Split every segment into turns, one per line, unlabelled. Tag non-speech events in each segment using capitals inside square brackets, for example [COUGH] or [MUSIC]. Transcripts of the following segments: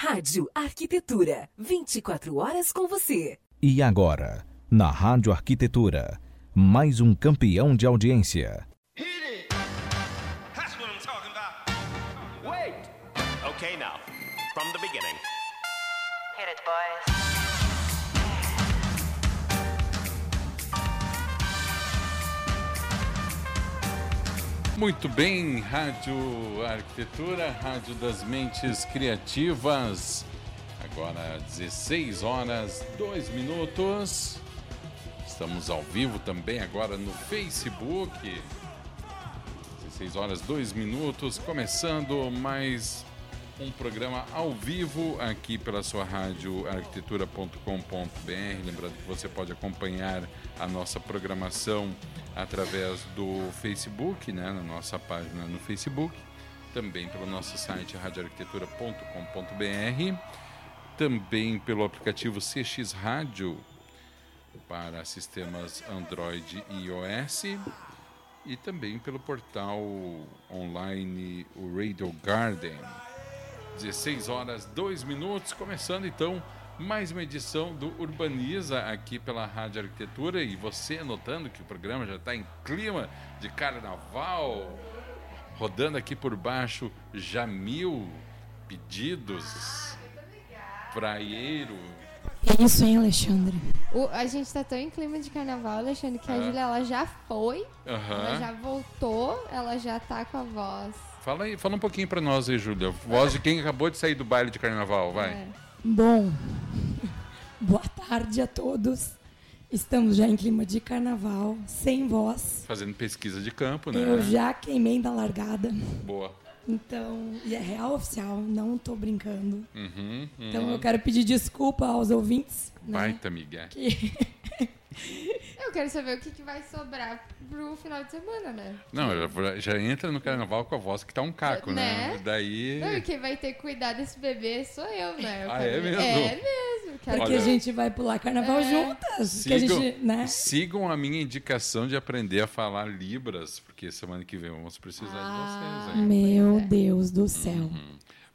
Rádio Arquitetura, 24 horas com você.
E agora, na Rádio Arquitetura, mais um campeão de audiência.
That's what I'm talking about. Wait. Okay, now, from the beginning.
Hit it, boys.
Muito bem, Rádio Arquitetura, Rádio das Mentes Criativas. Agora 16 horas 2 minutos. Estamos ao vivo também agora no Facebook. 16 horas 2 minutos, começando mais um programa ao vivo aqui pela sua rádio arquitetura.com.br. Lembrando que você pode acompanhar a nossa programação através do Facebook, né, na nossa página no Facebook, também pelo nosso site radioarquitetura.com.br, também pelo aplicativo CX Rádio para sistemas Android e iOS e também pelo portal online o Radio Garden. 16 horas 2 minutos, começando então mais uma edição do Urbaniza aqui pela Rádio Arquitetura e você notando que o programa já está em clima de carnaval, rodando aqui por baixo já mil pedidos, praieiro.
É isso, hein, Alexandre?
O- a gente tá tão em clima de carnaval, Alexandre, que a
Ah.
Júlia ela já foi, ela
Aham.
já voltou, ela já tá com a voz.
Fala aí, fala um pouquinho para nós aí, Júlia. Voz de quem acabou de sair do baile de carnaval, vai.
É.
Bom, [LAUGHS] boa tarde a todos. Estamos já em clima de carnaval, sem voz.
Fazendo pesquisa de campo, né?
Eu já queimei da largada.
Boa.
Então, e é real oficial, não tô brincando.
Uhum, uhum.
Então eu quero pedir desculpa aos ouvintes. Né?
Baita, Miguel.
Que [LAUGHS] [LAUGHS]
Eu quero saber o que, que vai sobrar pro final de semana, né?
Não, já, já entra no carnaval com a voz que tá um caco, né?
Né?
Daí.
Não, e quem vai ter que cuidar desse bebê sou eu, né? Eu
Ah,
quero-
é mesmo?
É mesmo. Quero...
porque
Olha,
a gente vai pular carnaval
É.
juntas. Que a
Sigam,
gente, né?
sigam a minha indicação de aprender a falar Libras, porque semana que vem vamos precisar
Ah.
de vocês. Hein?
Meu
é.
Deus do céu.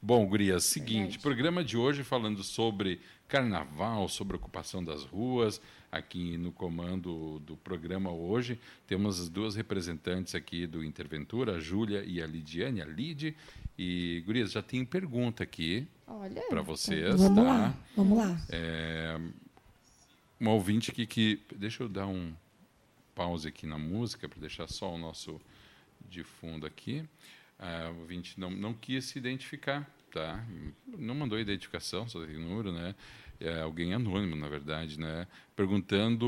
Bom, Gurias, seguinte,
Verdade.
programa de hoje falando sobre carnaval, sobre ocupação das ruas. Aqui no comando do programa hoje temos as duas representantes aqui do Interventura, a Júlia e a Lidiane, a Lid. E, Gurias, já tem pergunta aqui para vocês,
Vamos
tá?
lá, vamos lá.
É, um ouvinte aqui que. Deixa eu dar um pause aqui na música para deixar só o nosso de fundo aqui. Ah, o ouvinte não, não quis se identificar, tá? Não mandou identificação, só tem número, né? É alguém anônimo, na verdade, né? Perguntando.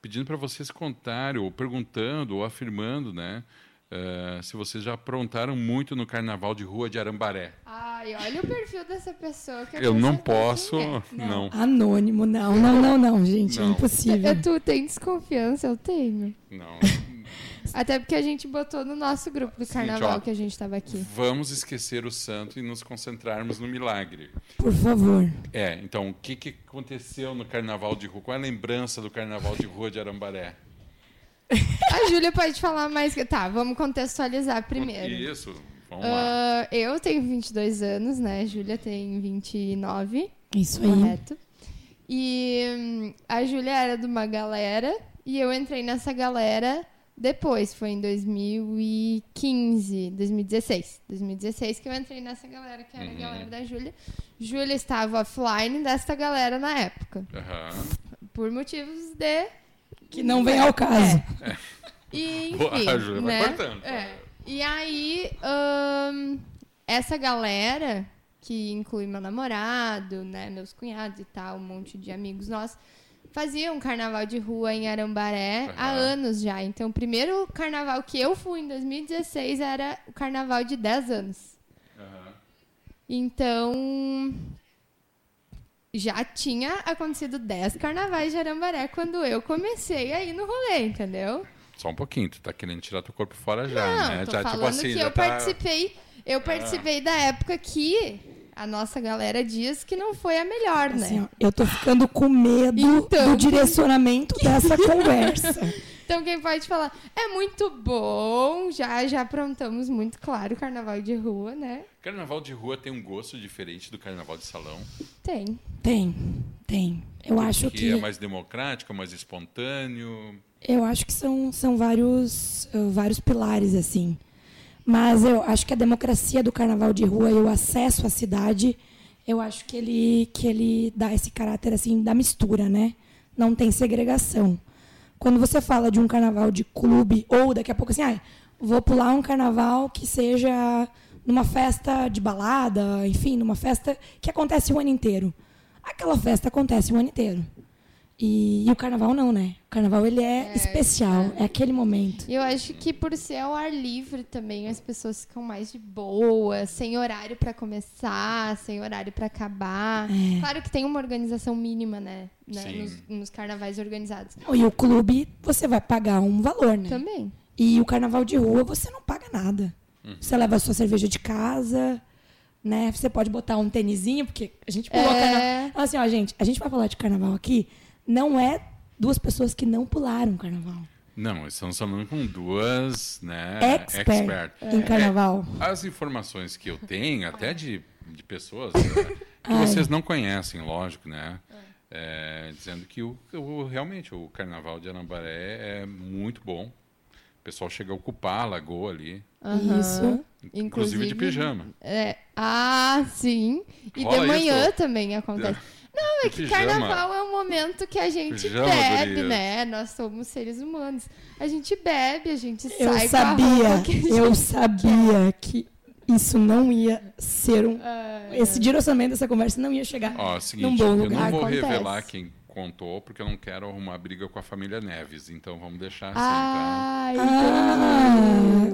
Pedindo para vocês contarem, ou perguntando, ou afirmando, né? eh, se vocês já aprontaram muito no carnaval de rua de Arambaré.
Ai, olha o perfil dessa pessoa que
Eu não posso,
é.
não.
Anônimo, não, não, não, não, gente.
Não.
É impossível.
Eu, tu tem desconfiança? Eu tenho.
Não.
Até porque a gente botou no nosso grupo do
Seguinte,
carnaval
ó.
que a gente tava aqui.
Vamos esquecer o santo e nos concentrarmos no milagre.
Por favor.
É, então, o que, que aconteceu no carnaval de rua? Qual é a lembrança do carnaval de rua de Arambaré? [LAUGHS]
A Júlia pode falar mais. Tá, vamos contextualizar primeiro.
Isso, vamos lá.
Ah, eu tenho 22 anos, né? Júlia tem 29,
Isso aí.
correto? E hum, a Júlia era de uma galera e eu entrei nessa galera depois, foi em 2015, 2016. 2016 que eu entrei nessa galera, que era
Uhum.
a galera da Júlia. Júlia estava offline desta galera na época,
Aham.
por motivos de
Que não vem ao caso.
E, [LAUGHS]
Boa,
enfim,
a Júlia vai
né?
cortando.
É. E aí, ahn, essa galera, que inclui meu namorado, né, meus cunhados e tal, um monte de amigos nossos, fazia um carnaval de rua em Arambaré há
Aham.
anos já. Então, o primeiro carnaval que eu fui em 2016 era o carnaval de 10 anos.
Aham.
Então, já tinha acontecido 10 carnavais de Arambaré quando eu comecei aí no rolê, entendeu?
Só um pouquinho, tu tá querendo tirar teu corpo fora já,
Não,
né?
tô
já,
falando
tipo assim,
que eu
tá...
participei. Eu participei da época que a nossa galera diz que não foi a melhor,
Assim,
né?
ó, eu tô ficando com medo
Então.
do direcionamento [LAUGHS] dessa conversa.
Então quem pode falar, é muito bom, já já aprontamos muito claro o carnaval de rua, né?
Carnaval de rua tem um gosto diferente do carnaval de salão.
Tem.
Tem, tem. Eu acho
que é mais democrático, mais espontâneo.
eu acho que são, são vários, uh, vários pilares assim. Mas eu acho que a democracia do carnaval de rua e o acesso à cidade, eu acho que ele que ele dá esse caráter assim da mistura, né? Não tem segregação. Quando você fala de um carnaval de clube ou daqui a pouco assim, ah, vou pular um carnaval que seja numa festa de balada, enfim, numa festa que acontece o ano inteiro. Aquela festa acontece o ano inteiro. E, e o carnaval não, né? O carnaval ele é, especial, é. aquele momento.
Eu acho que por ser ao ar livre também, as pessoas ficam mais de boa, sem horário pra começar, sem horário pra acabar.
É.
Claro que tem uma organização mínima, né? né?
Sim.
Nos, nos carnavais organizados.
E o clube, você vai pagar um valor, né?
Também.
E o carnaval de rua, você não paga nada. Você leva a sua cerveja de casa, né? Você pode botar um tênisinho, porque a gente pulou
É.
carnaval. Assim, ó, gente, a gente vai falar de carnaval aqui, não é duas pessoas que não pularam carnaval.
Não, estamos falando com duas, né?
Expert, em carnaval.
As informações que eu tenho, até de, de pessoas né, que vocês não conhecem, lógico, né? É, dizendo que o, o- realmente o carnaval de Anambaré é muito bom. O pessoal chega a ocupar a lagoa ali,
Isso.
inclusive, de pijama.
É. Ah, sim. E
Rola
de manhã
isso?
também acontece. Não, é que
Pijama.
carnaval é um momento que a gente
Pijama,
bebe, né? Nós somos seres humanos. A gente bebe, a gente
Eu
sai com a
sabia,
gente
eu sabia que isso não ia ser um.
Ah,
Esse direcionamento dessa conversa não ia chegar
Ó, é o
num
seguinte,
bom
eu
lugar.
não vou
Acontece.
revelar quem contou, porque eu não quero arrumar briga com a família Neves. Então vamos deixar assim,
Ai,
Ah,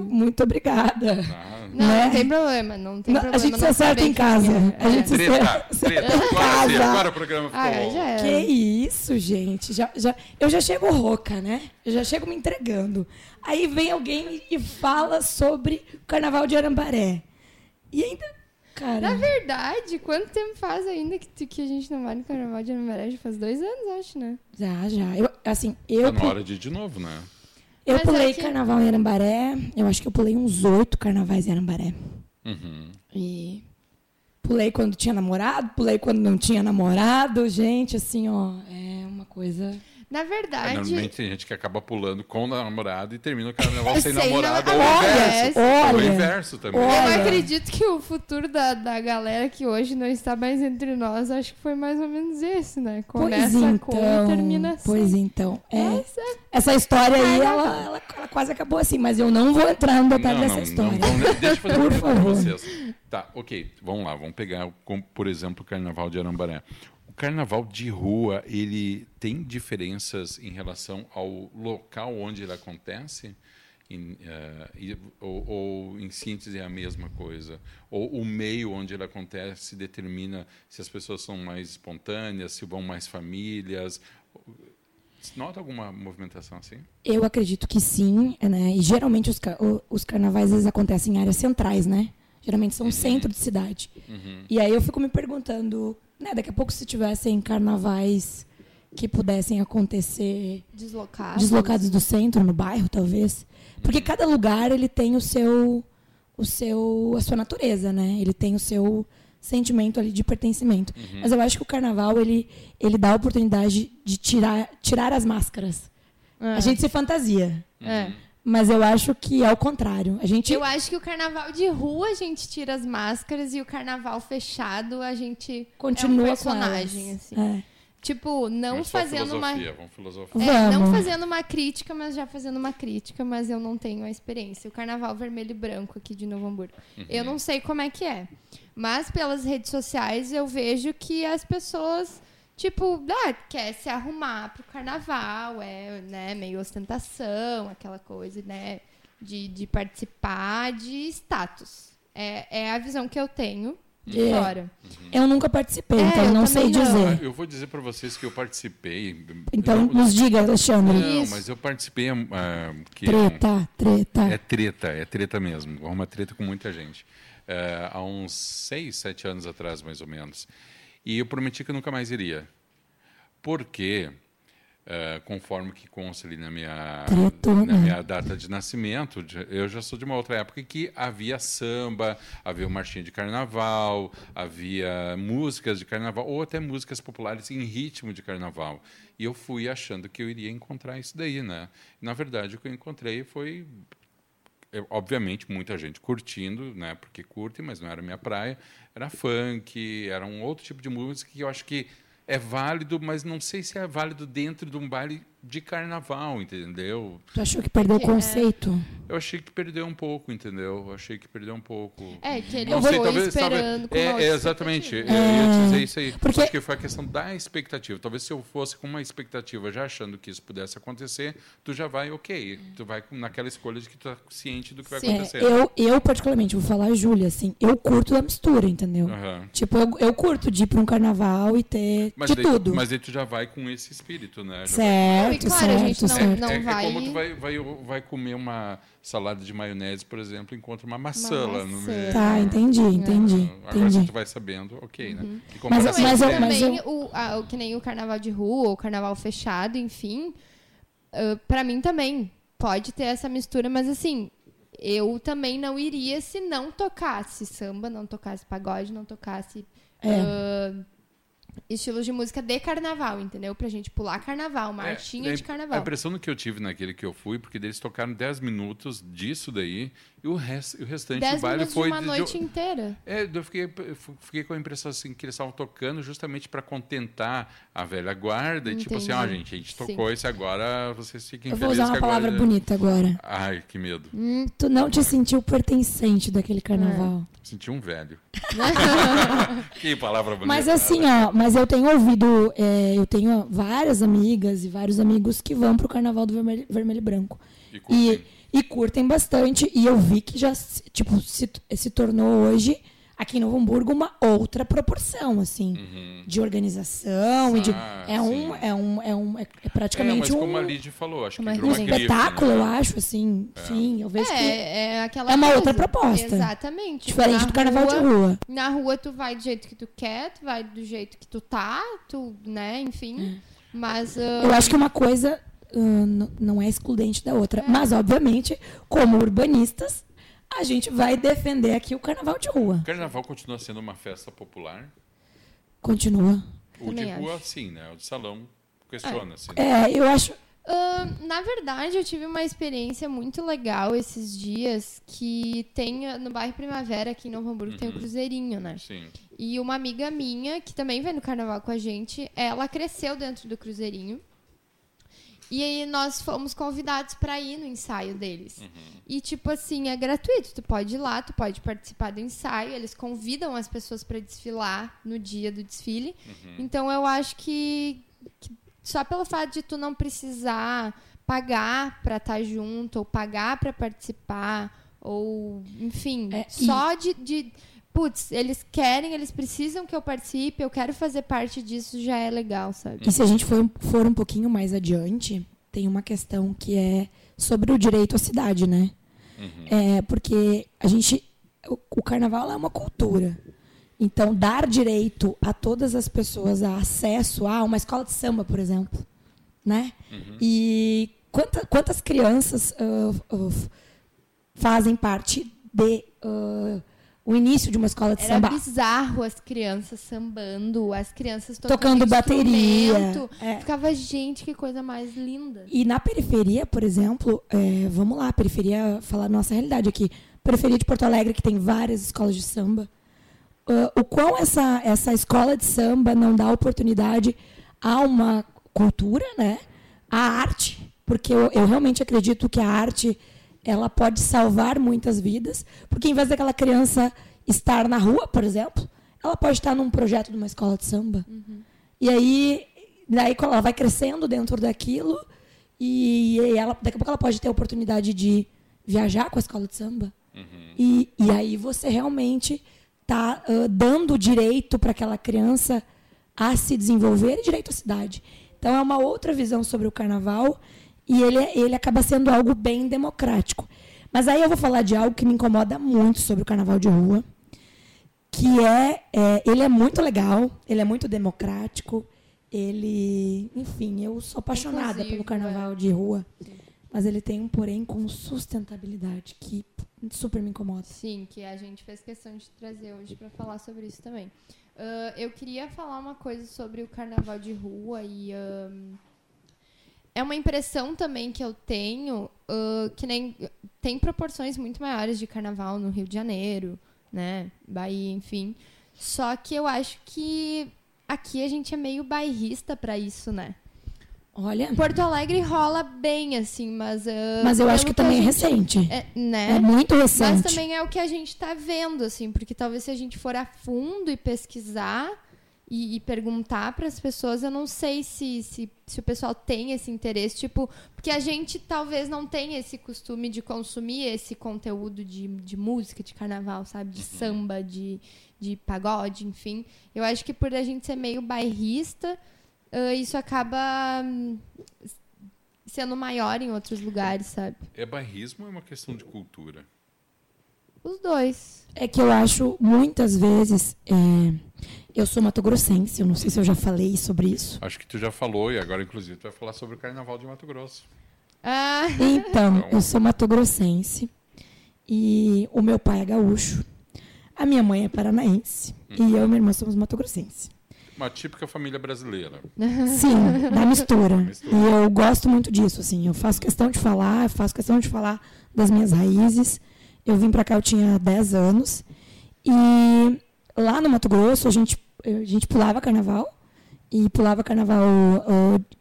muito obrigada.
tá? Tá?
Não,
né?
não tem problema, não tem
Não,
problema.
a gente se acerta em casa.
é.
A gente se
Treta,
acerta.
treta. Agora sim,
Casa.
agora o programa ficou
Ah,
bom.
já é.
Que isso, gente. Já, já, eu já chego rouca, né? Eu já chego me entregando. Aí vem alguém e fala sobre o carnaval de Arambaré. E ainda. Cara.
Na verdade, quanto tempo faz ainda que, que a gente não vai no carnaval de Arambaré? Já faz dois anos, acho, né?
Já, já. Eu, assim, eu,
Tá na hora de ir de novo, né?
eu
Mas
pulei
é que-
carnaval em Arambaré. Eu acho que eu pulei uns oito carnavais em Arambaré.
Uhum.
E pulei quando tinha namorado, pulei quando não tinha namorado. Gente, assim, ó, é uma coisa.
Na
É,
verdade,
Normalmente tem gente que acaba pulando com o namorado e termina o carnaval sem,
Sem
namorado. Ou o inverso.
Olha,
Ou o inverso também.
Olha.
eu acredito que o futuro da, da galera que hoje não está mais entre nós, acho que foi mais ou menos esse, né? Começa
pois
com e
então.
termina assim.
Pois então. É,
Essa
essa história aí, ela, ela- ela quase acabou assim, mas eu não vou entrar no detalhe
Não,
dessa
não,
história.
não, vamos- deixa eu fazer
Por
uma pergunta pra
favor.
vocês. Tá, ok, vamos lá, vamos pegar, por exemplo, o Carnaval de Arambaré. O Carnaval de rua, ele tem diferenças em relação ao local onde ele acontece? Em, e- ou, ou, em síntese, é a mesma coisa? Ou o meio onde ele acontece determina se as pessoas são mais espontâneas, se vão mais famílias? Nota alguma movimentação assim?
Eu acredito que sim, né? E geralmente os, os carnavais eles acontecem em áreas centrais, né? Geralmente são centro de cidade. E aí eu fico me perguntando, né? Daqui a pouco se tivessem carnavais que pudessem acontecer
deslocada.
deslocados do centro, no bairro, talvez. Porque cada lugar ele tem o seu, o seu, a sua natureza, né? Ele tem o seu sentimento ali de pertencimento. Mas eu acho que o carnaval ele, ele dá a oportunidade de tirar, tirar as máscaras. A gente se fantasia.
É.
Mas eu acho que é o contrário. A gente
Eu acho que o carnaval de rua a gente tira as máscaras e o carnaval fechado a gente
continua
é um personagem, assim.
É.
Tipo, não
Vamos
fazendo uma.
filosofia, Vamos filosofar.
É, não
Vamos.
fazendo uma crítica, mas já fazendo uma crítica, mas eu não tenho a experiência. O carnaval vermelho e branco aqui de Novo Hamburgo. Eu não sei como é que é. Mas pelas redes sociais eu vejo que as pessoas, tipo, ah, quer se arrumar pro carnaval, é, né, meio ostentação, aquela coisa, né, de, de participar de status. É, é a visão que eu tenho de
É.
fora.
Eu nunca participei,
É,
então
eu
não sei
também não.
dizer.
Eu vou dizer para vocês que eu participei.
Então
eu,
nos diga, Alexandre.
Não,
Isso.
mas eu participei. ah, que
Treta, treta.
É treta, é treta mesmo. Uma treta com muita gente. É, há uns seis, sete anos atrás, mais ou menos. E eu prometi que eu nunca mais iria. Porque eh, conforme que consta ali na minha, na minha data de nascimento, eu já sou de uma outra época em que havia samba, havia o marchinha de carnaval, havia músicas de carnaval, ou até músicas populares em ritmo de carnaval. E eu fui achando que eu iria encontrar isso daí, né? Na verdade, o que eu encontrei foi obviamente muita gente curtindo, né? Porque curte, mas não era minha praia. Era funk, era um outro tipo de música que eu acho que é válido, mas não sei se é válido dentro de um baile de carnaval, entendeu?
Tu achou que perdeu o
é.
conceito?
Eu achei que perdeu um pouco, entendeu? Eu achei que perdeu um pouco.
É, que ele
Não
foi
sei, talvez,
esperando
talvez, é, é, exatamente. Eu ia te dizer isso aí.
Porque-
Acho que foi a questão da expectativa. Talvez se eu fosse com uma expectativa já achando que isso pudesse acontecer, tu já vai, ok. Tu vai naquela escolha de que tu tá ciente do que vai
Sim.
É,
acontecer.
eu, eu, particularmente, vou falar a Júlia, assim, eu curto da mistura, entendeu?
Aham.
Tipo, eu, eu curto de ir pra um carnaval e ter
Mas
de
daí,
tudo.
mas daí tu já vai com esse espírito, né? Já vai-
Certo,
claro, a
certo,
gente não-
certo.
não-
é, é
vai-
como tu vai, vai, vai comer uma salada de maionese, por exemplo, encontra uma maçã lá no meio.
Tá, entendi, entendi,
Agora se
entendi.
tu vai sabendo, ok, né?
Uhum.
Mas- mas eu- mas
também o, a- o que nem o carnaval de rua ou carnaval fechado, enfim, ah, pra mim também pode ter essa mistura, mas assim, eu também não iria se não tocasse samba, não tocasse pagode, não tocasse
É.
ah, estilos de música de carnaval, entendeu? Pra gente pular carnaval, marchinha
É,
de
A
carnaval.
impressão que eu tive naquele que eu fui, porque eles tocaram 10 minutos disso daí, e o, rest, o restante do
10
baile
minutos
foi.
de uma
de-
noite inteira.
É, eu fiquei, eu fiquei com a impressão assim que eles estavam tocando justamente para contentar a velha guarda e tipo assim, ó, gente, a gente
Sim.
tocou esse agora, vocês fiquem
Eu vou
felizes
usar uma
que agora
palavra bonita agora.
Ai, que medo.
Tu não te sentiu pertencente daquele carnaval.
Senti um velho. [LAUGHS] que palavra bonita.
Mas assim, ó, mas eu tenho ouvido, é, eu tenho várias amigas e vários amigos que vão pro carnaval do vermelho, vermelho e branco.
E curtem.
E, e curtem bastante. E eu vi que já, se- tipo, se, se tornou hoje, aqui em Novo Hamburgo, uma outra proporção, assim, de organização e de.
Uhum. Ah,
É um, é um, é um, é, é
É,
praticamente
mas como
um,
a Lidy falou, acho que virou uma
um
grife,
espetáculo,
né?
eu acho, assim. Sim, eu vejo que.
É, é aquela
É uma
coisa.
outra proposta.
Exatamente.
Diferente
Na
do carnaval de rua.
Na rua tu vai do jeito que tu quer, tu vai do jeito que tu tá, tu, né, enfim. Mas ah,
Eu acho que uma coisa não é excludente da outra. Mas, obviamente, como urbanistas, a gente vai defender aqui o carnaval de rua.
O carnaval continua sendo uma festa popular.
Continua.
O de rua,
acho.
sim, né? O de salão questiona, assim.
É, eu acho.
ah, na verdade, eu tive uma experiência muito legal esses dias que tem ah, no bairro Primavera, aqui em Novo Hamburgo, tem o Cruzeirinho, né?
Sim.
E uma amiga minha, que também vem no carnaval com a gente, ela cresceu dentro do Cruzeirinho. E aí nós fomos convidados para ir no ensaio deles. E tipo assim, é gratuito, tu pode ir lá, tu pode participar do ensaio, eles convidam as pessoas para desfilar no dia do desfile. Então eu acho que, que só pelo fato de tu não precisar pagar para estar junto ou pagar para participar ou enfim,
É, e-
só de, de putz, eles querem, eles precisam que eu participe, eu quero fazer parte disso, já é legal, sabe?
E se a gente for, for um pouquinho mais adiante, tem uma questão que é sobre o direito à cidade, né? É, porque a gente. O, o carnaval é uma cultura. Então, dar direito a todas as pessoas a acesso a uma escola de samba, por exemplo. Né? E quanta, quantas crianças ah, f- fazem parte de ah, o início de uma escola de
Era
samba?
bizarro as crianças sambando, as crianças
Tocando
tocando
bateria, é.
Ficava, gente, que coisa mais linda.
E na periferia, por exemplo, é, vamos lá, periferia, falar nossa realidade aqui. Periferia de Porto Alegre, que tem várias escolas de samba. ah, o quão essa, essa escola de samba não dá oportunidade a uma cultura, né? A arte. Porque eu, eu realmente acredito que a arte ela pode salvar muitas vidas. Porque em vez daquela criança estar na rua, por exemplo, ela pode estar num projeto de uma escola de samba. E aí, daí ela vai crescendo dentro daquilo, e, ela, daqui a pouco ela pode ter a oportunidade de viajar com a escola de samba. E, e aí você realmente está dando direito para aquela criança a se desenvolver e direito à cidade. Então é uma outra visão sobre o carnaval e ele, é- ele acaba sendo algo bem democrático. Mas aí eu vou falar de algo que me incomoda muito sobre o carnaval de rua, que é, é, ele é muito legal, ele é muito democrático, ele, enfim, eu sou apaixonada
Inclusivo,
pelo carnaval de rua, mas ele tem um porém com sustentabilidade que super me incomoda.
Sim, que a gente fez questão de trazer hoje para falar sobre isso também. Ah, eu queria falar uma coisa sobre o carnaval de rua e ahn, é uma impressão também que eu tenho ah, que nem tem proporções muito maiores de carnaval no Rio de Janeiro, né, Bahia, enfim. Só que eu acho que aqui a gente é meio bairrista para isso, né?
Olha,
Porto Alegre rola bem assim, mas ah,
mas eu acho
pelo
que também é recente.
é, né?
É muito
Mas
recente.
também é o que a gente tá vendo, assim, porque talvez se a gente for a fundo e pesquisar e, e perguntar para as pessoas, eu não sei se, se, se o pessoal tem esse interesse, tipo, porque a gente talvez não tenha esse costume de consumir esse conteúdo de, de música, de carnaval, sabe? De samba, de, de pagode, enfim. Eu acho que por a gente ser meio bairrista, ah, isso acaba hum, sendo maior em outros lugares, sabe?
É bairrismo ou é uma questão de cultura?
Os dois.
É que eu acho, muitas vezes, é, eu sou matogrossense, eu não sei se eu já falei sobre isso.
Acho que tu já falou e agora, inclusive, tu vai falar sobre o Carnaval de Mato Grosso.
Ah,
Então, eu sou matogrossense e o meu pai é gaúcho, a minha mãe é paranaense e eu e minha irmã somos matogrossense.
Uma típica família brasileira. [LAUGHS]
Sim, da mistura.
Mistura.
E eu gosto muito disso, assim. Eu faço questão de falar, eu faço questão de falar das minhas raízes. Eu vim pra cá, eu tinha 10 anos. E lá no Mato Grosso, a gente, a gente pulava carnaval. E pulava carnaval,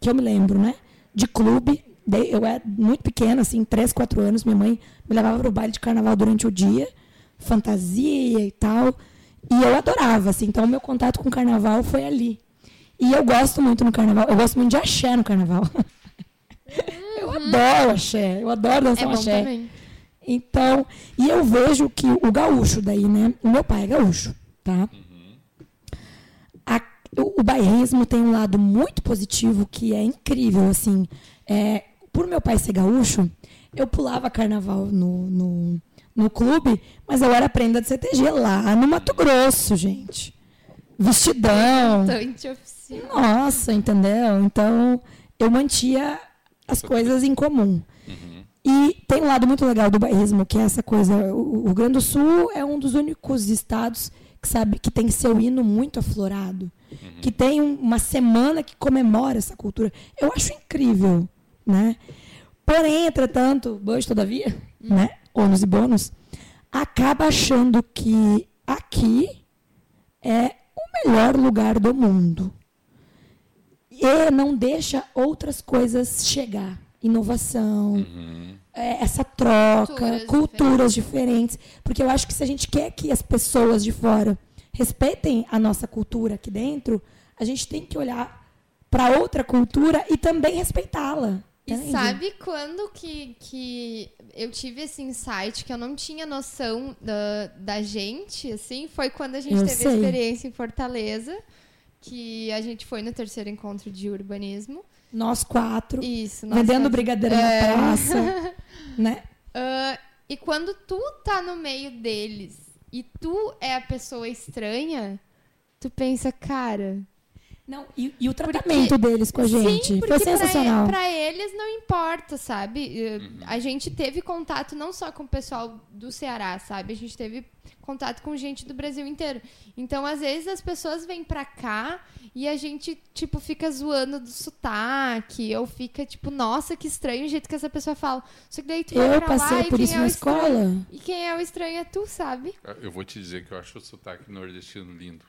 que eu me lembro, né? De clube. Eu era muito pequena, assim, 3, 4 anos. Minha mãe me levava pro baile de carnaval durante o dia. Fantasia e tal. E eu adorava, assim. Então, o meu contato com o carnaval foi ali. E eu gosto muito no carnaval. Eu gosto muito de axé no carnaval. [LAUGHS] eu adoro axé. Eu adoro
é
dançar um
bom
axé.
também.
Então, e eu vejo que o gaúcho daí, né? O meu pai é gaúcho, tá? O, o bairrismo tem um lado muito positivo que é incrível, assim. É, por meu pai ser gaúcho, eu pulava carnaval no, no, no clube, mas eu era prenda de CTG lá no Mato Grosso, gente. Vestidão.
Bastante oficina.
Nossa, entendeu? Então, eu mantia as coisas em comum. E tem um lado muito legal do bairrismo, que é essa coisa. O o Rio Grande do Sul é um dos únicos estados que sabe que tem seu hino muito aflorado, que tem um- uma semana que comemora essa cultura. Eu acho incrível, né? Porém, entretanto, Bush, todavia, né? Ônus e bônus, acaba achando que aqui é o melhor lugar do mundo e não deixa outras coisas chegar. Inovação, é, essa troca,
Culturas
culturas, diferentes. Porque eu acho que se a gente quer que as pessoas de fora respeitem a nossa cultura aqui dentro, a gente tem que olhar para outra cultura e também respeitá-la.
E sabe quando que, que eu tive esse insight que eu não tinha noção da, da gente, assim? Foi quando a gente
Eu
teve a
sei.
experiência em Fortaleza, que a gente foi no terceiro encontro de urbanismo.
Nós quatro,
Isso. nós
vendendo
quatro.
brigadeiro
É.
na praça, [LAUGHS] né?
Ah, e quando tu tá no meio deles e tu é a pessoa estranha, tu pensa, cara.
Não, e, e o tratamento deles com a gente
Sim,
foi
porque pra
sensacional.
Pra, eles não importa, sabe? Eh, A gente teve contato não só com o pessoal do Ceará, sabe? A gente teve contato com gente do Brasil inteiro. Então, às vezes, as pessoas vêm pra cá e a gente, tipo, fica zoando do sotaque, ou fica, tipo, nossa, que estranho o jeito que essa pessoa fala. Só que daí tu vai
Eu passei por isso
é
na
o estranho-
escola.
E quem é o estranho é tu, sabe?
Eu vou te dizer que eu acho o sotaque nordestino lindo.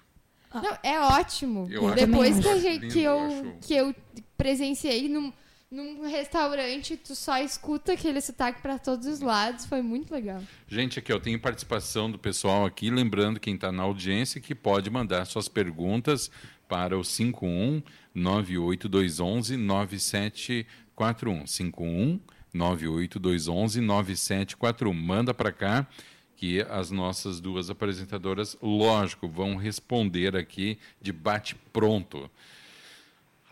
Não, é ótimo.
Eu
Depois que, a
acho
gente,
lindo,
que, eu, que eu presenciei num, num restaurante, tu só escuta aquele sotaque pra todos os lados. Foi muito legal.
Gente, aqui eu tenho participação do pessoal aqui, lembrando quem está na audiência que pode mandar suas perguntas para o 51 98211 9741. 51 98211 9741. Manda para cá que as nossas duas apresentadoras, lógico, vão responder aqui de bate pronto.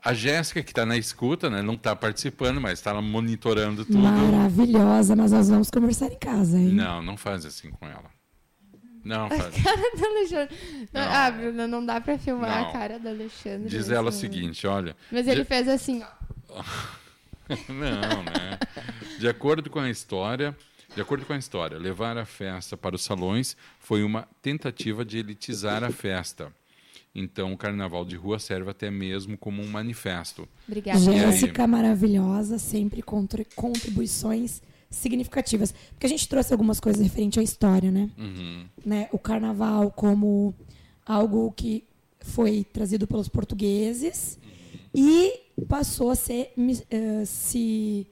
A Jéssica, que está na escuta, né, não está participando, mas está monitorando tudo.
Maravilhosa, mas nós vamos conversar em casa, hein?
Não, não faz assim com ela. Não, fala.
cara do Alexandre. Não,
Não.
Ah, Bruna, não dá pra filmar
Não.
a cara do Alexandre.
Diz ela o seguinte, olha.
Mas ele
de-
fez assim, ó. [LAUGHS]
Não, né? De acordo com a história, de acordo com a história, levar a festa para os salões foi uma tentativa de elitizar a festa. Então, o carnaval de rua serve até mesmo como um manifesto.
Obrigada.
Jéssica maravilhosa, sempre contra contribuições significativas. Porque a gente trouxe algumas coisas referentes à história, né?
Uhum.
né? O carnaval como algo que foi trazido pelos portugueses e passou a ser, eh, se,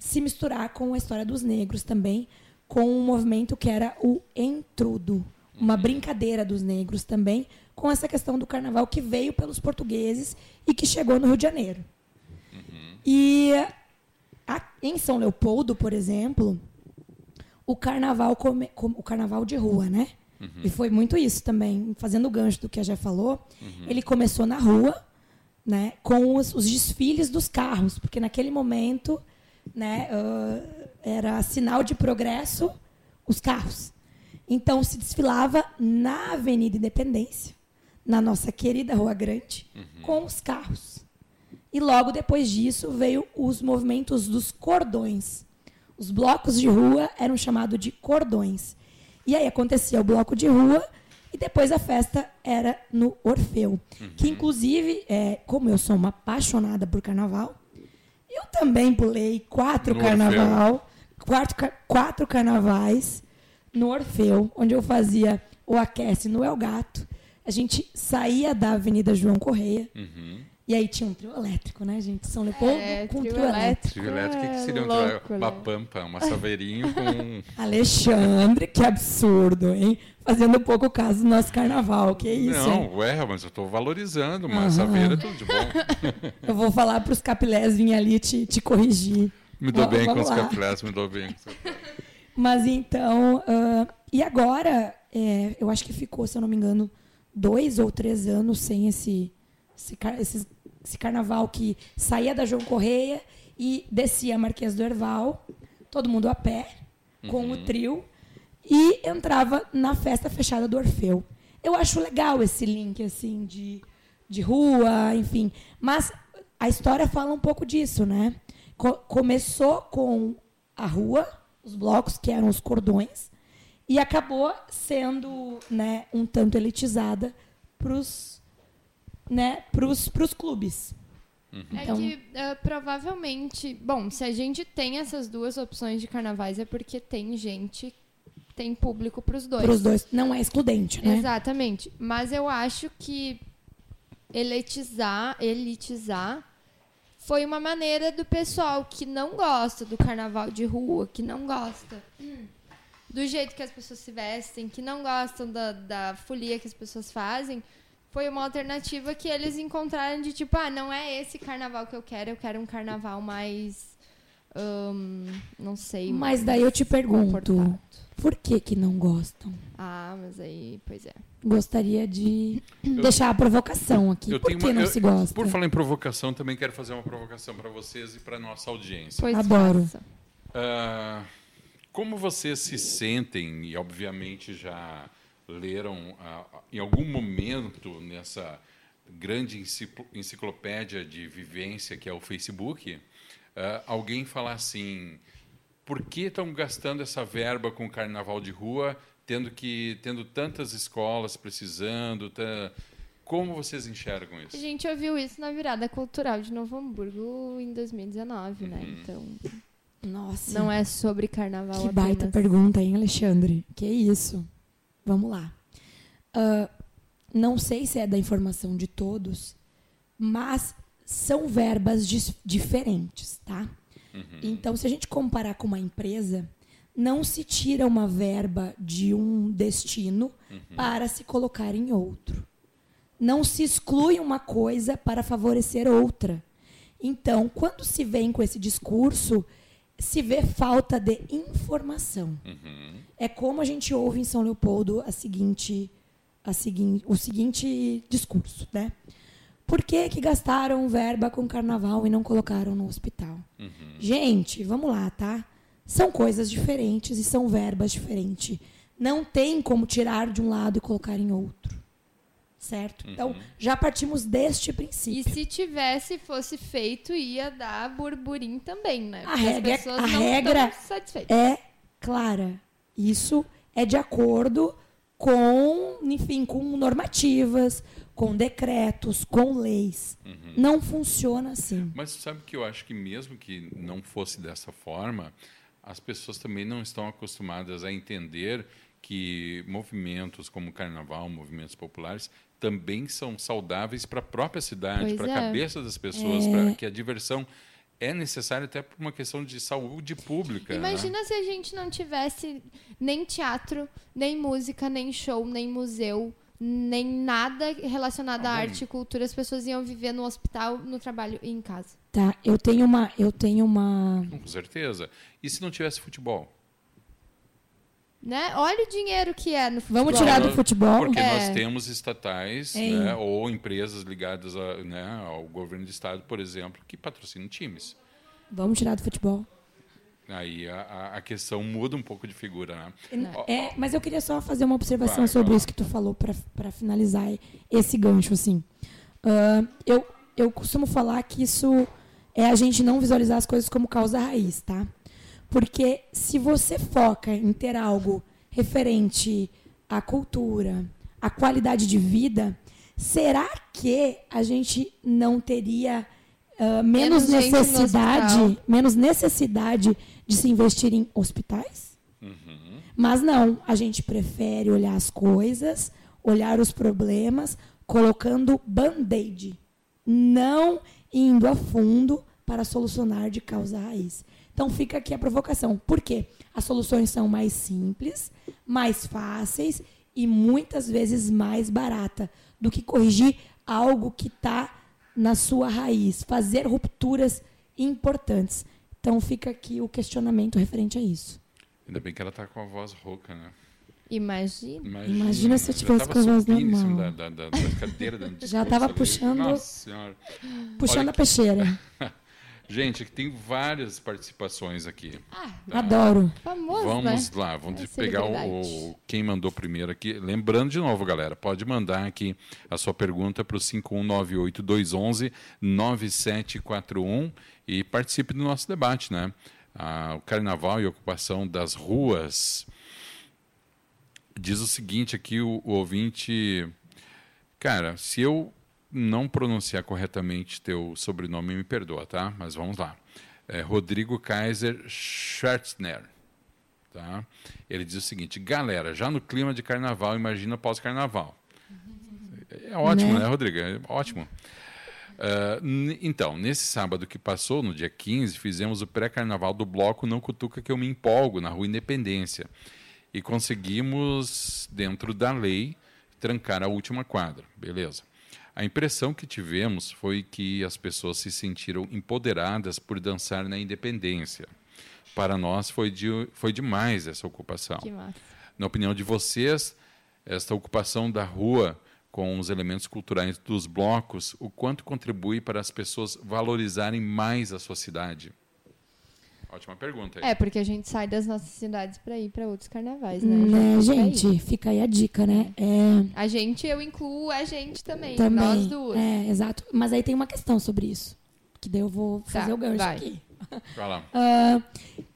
se misturar com a história dos negros também, com um movimento que era o entrudo, uma brincadeira dos negros também, com essa questão do carnaval que veio pelos portugueses e que chegou no Rio de Janeiro. E a- em São Leopoldo, por exemplo, o carnaval come- com- o carnaval de rua, né? E foi muito isso também, fazendo o gancho do que a Jé falou. Ele começou na rua, né, com os, os desfiles dos carros, porque naquele momento, né, ah, era sinal de progresso os carros. Então se desfilava na Avenida Independência, na nossa querida Rua Grande, com os carros. E logo depois disso veio os movimentos dos cordões. Os blocos de rua eram chamados de cordões. E aí acontecia o bloco de rua e depois a festa era no Orfeu. Que inclusive, é, como eu sou uma apaixonada por carnaval, eu também pulei quatro
No
carnaval, quatro, quatro carnavais no Orfeu, onde eu fazia o aquece no El Gato. A gente saía da Avenida João Correia.
Uhum.
E aí tinha um trio elétrico, né, gente? São Leopoldo
É,
com
trio
trio elétrico.
elétrico.
Trio elétrico, o que, que
é
seria um trio- uma
né?
pampa, uma saveirinho com... [LAUGHS]
Alexandre, que absurdo, hein? Fazendo um pouco caso do nosso carnaval, que isso, hein?
Não, ué, mas eu estou valorizando, uma saveira é tudo de bom. [LAUGHS]
Eu vou falar para os capilés virem ali te, te corrigir.
Me dou bem com os capilés, me dou bem. com os [LAUGHS] capilés.
Mas então, ah, e agora, é, eu acho que ficou, se eu não me engano, dois ou três anos sem esse, esse, esses- esse carnaval que saía da João Correia e descia a Marquês do Herval, todo mundo a pé, com o trio, e entrava na festa fechada do Orfeu. Eu acho legal esse link, assim, de, de rua, enfim. Mas a história fala um pouco disso, né? Co- começou com a rua, os blocos, que eram os cordões, e acabou sendo né, um tanto elitizada para os né, pros, pros clubes.
É
Então-
que ah, provavelmente, bom, se a gente tem essas duas opções de carnavais é porque tem gente, tem público pros dois.
Para os dois. Não é excludente, né?
Exatamente. Mas eu acho que elitizar, elitizar foi uma maneira do pessoal que não gosta do carnaval de rua, que não gosta do jeito que as pessoas se vestem, que não gostam da, da folia que as pessoas fazem, foi uma alternativa que eles encontraram de tipo, ah, não é esse carnaval que eu quero, eu quero um carnaval mais. hum, não sei.
Mas daí eu te pergunto, por que que não gostam?
Ah, mas aí, pois é.
Gostaria de [CLEARS THROAT] deixar a provocação aqui.
Eu
por que
uma-
não
eu-
se gosta?
Por falar em provocação, também quero fazer uma provocação para vocês e para nossa audiência.
Pois
Adoro.
Ah, como vocês se sentem, e obviamente já leram ah, em algum momento nessa grande enciclo- enciclopédia de vivência que é o Facebook, ah, alguém falar assim: por que estão gastando essa verba com carnaval de rua, tendo que tendo tantas escolas precisando? tá- Como vocês enxergam isso?
A gente ouviu isso na virada cultural de Novo Hamburgo em 2019, né?
Uhum.
Então,
Nossa,
não é sobre carnaval
que baita
apenas.
pergunta, hein, Alexandre? Que isso? Vamos lá. Ah, não sei se é da informação de todos, mas são verbas diferentes, tá? Então, se a gente comparar com uma empresa, não se tira uma verba de um destino para se colocar em outro. Não se exclui uma coisa para favorecer outra. Então, quando se vem com esse discurso, se vê falta de informação. É como a gente ouve em São Leopoldo a seguinte, a seguinte, o seguinte discurso, né? Por que, que gastaram verba com carnaval e não colocaram no hospital? Gente, vamos lá, tá? São coisas diferentes e são verbas diferentes. não tem como tirar de um lado e colocar em outro. Certo? Então, já partimos deste
E
princípio.
se tivesse, fosse feito, ia dar burburinho também, né?
A
Porque as
regra-
pessoas
a
não
regra
satisfeitas.
É clara. Isso é de acordo com, enfim, com normativas, com decretos, com leis. Não funciona assim.
Mas sabe que eu acho que mesmo que não fosse dessa forma, as pessoas também não estão acostumadas a entender que movimentos como o carnaval, movimentos populares, também são saudáveis para a própria cidade, para a
é.
cabeça das pessoas, para que a diversão é necessária até por uma questão de saúde pública. né?
Imagina se a gente não tivesse nem teatro, nem música, nem show, nem museu, nem nada relacionado à
Ah, bom.
arte e cultura. As pessoas iam viver no hospital, no trabalho e em casa.
Tá, eu tenho uma, eu tenho uma,
Com certeza. E se não tivesse futebol?
Né? Olha o dinheiro que é no futebol.
Vamos tirar do futebol.
Porque
É.
nós temos estatais né, ou empresas ligadas a, né, ao governo do estado, por exemplo, que patrocinam times.
Vamos tirar do futebol.
Aí a, a- questão muda um pouco de figura. Né?
É, mas eu queria só fazer uma observação
Vai,
sobre
vai.
isso que tu falou para finalizar esse gancho assim. Ah, eu eu costumo falar que isso é a gente não visualizar as coisas como causa raiz, tá? Porque se você foca em ter algo referente à cultura, à qualidade de vida, será que a gente não teria ah, menos,
Menos
necessidade, menos necessidade de se investir em hospitais? Mas não, a gente prefere olhar as coisas, olhar os problemas, colocando band-aid, não indo a fundo para solucionar de causa raiz. Então fica aqui a provocação. Por quê? As soluções são mais simples, mais fáceis e muitas vezes mais barata do que corrigir algo que está na sua raiz, fazer rupturas importantes. Então fica aqui o questionamento referente a isso.
Ainda bem que ela tá com a voz rouca, né?
Imagina.
Imagina se eu
Já
tivesse com a voz normal.
Da, da, da, da cadeira da
Já tava
ali.
puxando-
Nossa senhora.
Puxando
Olha
a peixeira. [LAUGHS]
Gente, aqui tem várias participações aqui.
Adoro.
Famoso,
Vamos
né?
lá, vamos
É
pegar o- quem mandou primeiro aqui. Lembrando de novo, galera, pode mandar aqui a sua pergunta para o 5198-211-9741 e participe do nosso debate, né? Ah, o carnaval e a ocupação das ruas. Diz o seguinte aqui, o, o ouvinte. Cara, se eu não pronunciar corretamente teu sobrenome, me perdoa, tá? Mas vamos lá. É Rodrigo Kaiser Schertzner. Tá? Ele diz o seguinte: galera, já no clima de carnaval, imagina pós-carnaval. É ótimo,
Né?
né, Rodrigo? É ótimo. N- então, nesse sábado que passou, no dia 15, fizemos o pré-carnaval do bloco Não Cutuca Que Eu Me Empolgo, na Rua Independência. E conseguimos, dentro da lei, trancar a última quadra. Beleza. A impressão que tivemos foi que as pessoas se sentiram empoderadas por dançar na Independência. Para nós foi, de, foi demais essa ocupação.
Que massa.
Na opinião de vocês, esta ocupação da rua com os elementos culturais dos blocos, o quanto contribui para as pessoas valorizarem mais a sua cidade? Ótima pergunta. aí.
É, porque a gente sai das nossas cidades pra ir pra outros carnavais, né?
Né,
aí.
gente? Fica aí a dica, né? É,
A gente, eu incluo a gente também,
também.
nós duas.
É, exato. Mas aí tem uma questão sobre isso. Que daí eu vou fazer
Tá,
o gancho
vai.
aqui.
Vai lá. [LAUGHS]
Ah,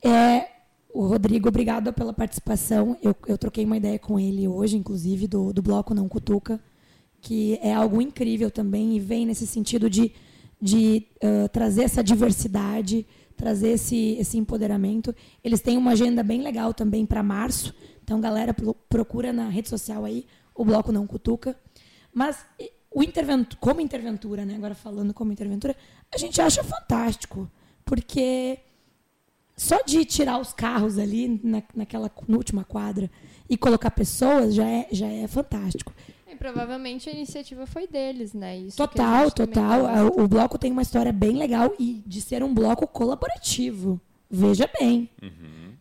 é, o Rodrigo, obrigado pela participação. Eu, eu troquei uma ideia com ele hoje, inclusive, do, do Bloco Não Cutuca, que é algo incrível também e vem nesse sentido de, de ah, trazer essa diversidade, trazer esse, esse empoderamento. Eles têm uma agenda bem legal também para março. Então, galera, pro- procura na rede social aí o Bloco Não Cutuca. Mas o intervento, como interventura, né? Agora falando como interventura, a gente acha fantástico. Porque só de tirar os carros ali na, naquela na última quadra e colocar pessoas já é, já é fantástico.
E provavelmente a iniciativa foi deles, né? Isso
Total, total. A- O bloco tem uma história bem legal e de ser um bloco colaborativo. Veja bem.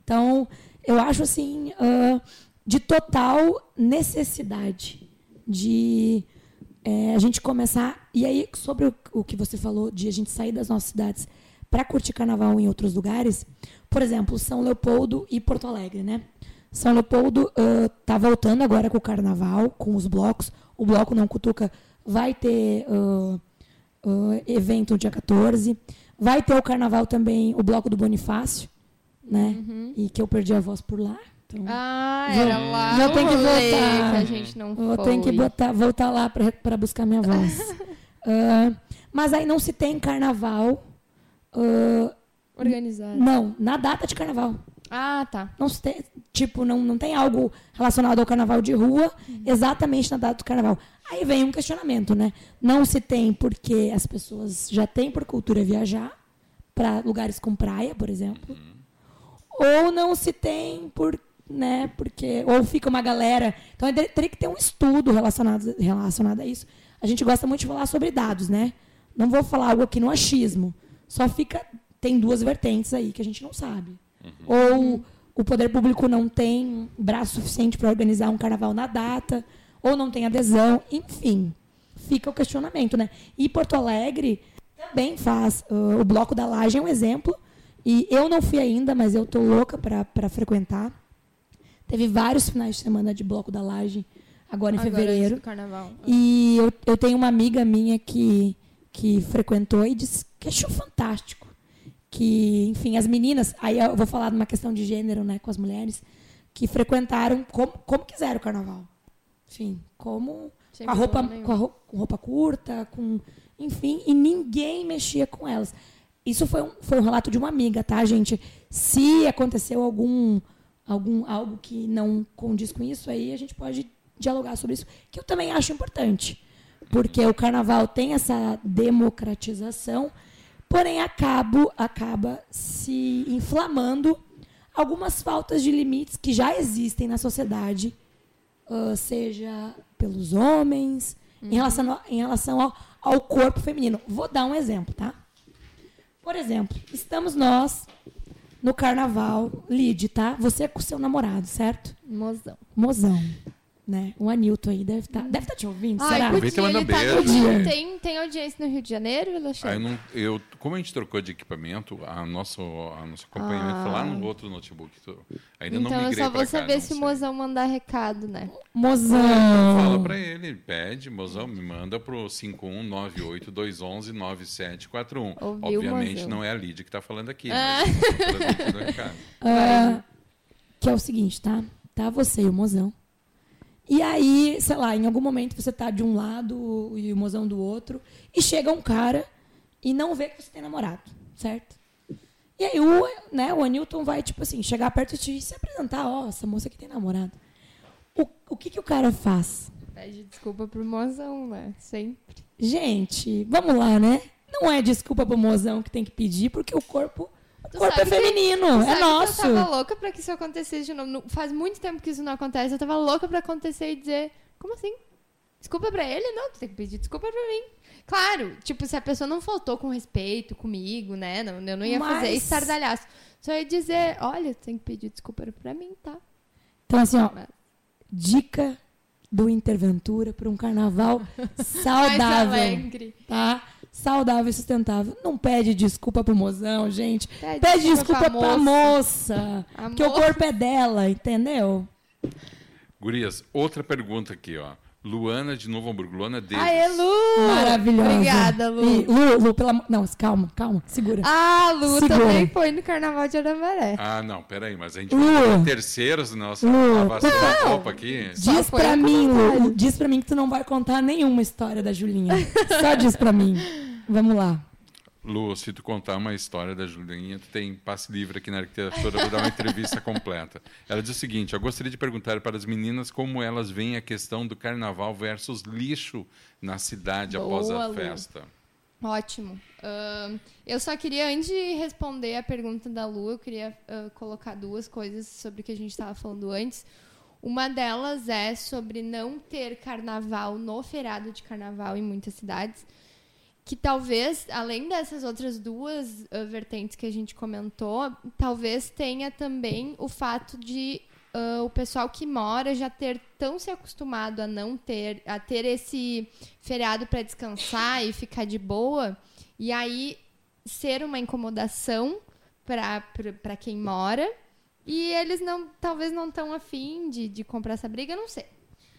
Então, eu acho assim, ah, de total necessidade de é, a gente começar. E aí, sobre o, o que você falou de a gente sair das nossas cidades para curtir carnaval em outros lugares, por exemplo, São Leopoldo e Porto Alegre, né? São Leopoldo ah, tá voltando agora com o carnaval, com os blocos. O bloco Não Cutuca vai ter ah, ah, evento no dia 14. Vai ter o carnaval também, o bloco do Bonifácio, né? E que eu perdi a voz por lá. Então,
Ah,
Vou-
era lá
vou ter que voltar.
que a gente não
Vou ter que botar, voltar lá para buscar minha voz. [LAUGHS] Ah, mas aí não se tem carnaval. ah,
Organizado.
não, na data de carnaval.
Ah, tá.
Não se tem, tipo, não, não tem algo relacionado ao carnaval de rua exatamente na data do carnaval. Aí vem um questionamento, né? Não se tem porque as pessoas já têm por cultura viajar para lugares com praia, por exemplo. Ou não se tem por, né, porque ou fica uma galera. Então teria que ter um estudo relacionado relacionado a isso. A gente gosta muito de falar sobre dados, né? Não vou falar algo aqui no achismo. Só fica tem duas vertentes aí que a gente não sabe. Ou o poder público não tem braço suficiente para organizar um carnaval na data, ou não tem adesão, enfim. Fica o questionamento, né? E Porto Alegre também faz. ah, o Bloco da Laje é um exemplo. E eu não fui ainda, mas eu tô louca para frequentar. Teve vários finais de semana de Bloco da Laje agora em
Agora,
fevereiro.
do carnaval.
E eu, eu tenho uma amiga minha que, que frequentou e disse que achou fantástico. Que, enfim, as meninas, aí eu vou falar de uma questão de gênero, né, com as mulheres, que frequentaram como, como quiseram o carnaval. Enfim, como com a, roupa, com a roupa, com roupa curta, com. Enfim, e ninguém mexia com elas. Isso foi um, foi um relato de uma amiga, tá, gente? Se aconteceu algum, algum algo que não condiz com isso, aí a gente pode dialogar sobre isso, que eu também acho importante. Porque o carnaval tem essa democratização, porém acabo, acaba se inflamando algumas faltas de limites que já existem na sociedade ah, seja pelos homens, em relação, ao, em relação ao, ao corpo feminino. Vou dar um exemplo, tá? Por exemplo, estamos nós no carnaval, Lid, tá? Você é com seu namorado, certo?
Mozão.
Mozão, né? O Anilton aí deve estar deve tá te ouvindo,
Ai,
será?
Aproveita e manda
ele tá
beijo. [LAUGHS]
Tem, tem audiência no Rio de Janeiro,
Aí eu
Alexandre?
não, eu, como a gente trocou de equipamento, a nosso, a nosso acompanhamento foi lá no outro notebook. Tô- Ainda
Então
não
eu
migrei
só vou
cá,
saber se o mozão mandar recado, né?
Mozão.
Fala pra ele, pede, mozão, me manda pro 5198-211-9741.
Ouviu,
Obviamente
mozão.
não é a Lídia que tá falando aqui,
Ah.
mas eu recado. [LAUGHS]
Ah, que é o seguinte, tá? Tá você e o mozão. E aí, sei lá, em algum momento você tá de um lado e o mozão do outro, e chega um cara e não vê que você tem namorado, certo? E aí o, né, o Anilton vai, tipo assim, chegar perto de ti e se apresentar, ó, essa moça aqui tem namorado. O, o que, que o cara faz?
Pede desculpa pro mozão, né? Sempre.
Gente, vamos lá, né? Não é desculpa pro mozão que tem que pedir, porque o corpo, o corpo é
que-
feminino, é
que
nosso.
Eu tava louca pra que isso acontecesse de novo. Faz muito tempo que isso não acontece. Eu tava louca pra acontecer e dizer, como assim? Desculpa pra ele? Não, tu tem que pedir desculpa pra mim. Claro, tipo, se a pessoa não faltou com respeito comigo, né? Não, eu não ia fazer
Mas-
estardalhaço. Só ia dizer, olha, tu tem que pedir desculpa pra mim, tá?
Então, assim, ó, dica do Interventura para um carnaval [LAUGHS]
Mais
saudável,
alegre.
tá? Saudável e sustentável. Não pede desculpa pro mozão, gente.
Pede
Pede
desculpa
desculpa
pra
pra moça.
A
Porque o
moça.
corpo é dela, entendeu?
Gurias, outra pergunta aqui, ó. Luana de Novo Hamburgo. Luana Davis.
Aê, Lu!
Maravilhosa.
Obrigada, Lu.
E, Lu, Lu, pela... Não, calma, calma. Segura.
Ah, Lu
Segura.
também foi no Carnaval de Arambaré.
Ah, não, peraí, mas a gente
Lu.
vai ter terceiros na nossa
Lu, favor.
roupa aqui.
diz pra mim. Lu, diz pra mim que tu não vai contar nenhuma história da Julinha. Só diz pra mim. [LAUGHS] Vamos lá.
Lu, se tu contar uma história da Julinha, tu tem passe livre aqui na arquitetura para dar uma entrevista [LAUGHS] completa. Ela diz o seguinte: eu gostaria de perguntar para as meninas como elas veem a questão do carnaval versus lixo na cidade após
Boa,
a
Lu.
festa.
Ótimo. Ahn, eu só queria, antes de responder a pergunta da Lu, eu queria ah, colocar duas coisas sobre o que a gente estava falando antes. Uma delas é sobre não ter carnaval no feriado de carnaval em muitas cidades. Que talvez, além dessas outras duas ah, vertentes que a gente comentou, talvez tenha também o fato de ah, o pessoal que mora já ter tão se acostumado a não ter, a ter esse feriado para descansar e ficar de boa, e aí ser uma incomodação para quem mora, E eles não, talvez não estão afim de, de comprar essa briga, não sei.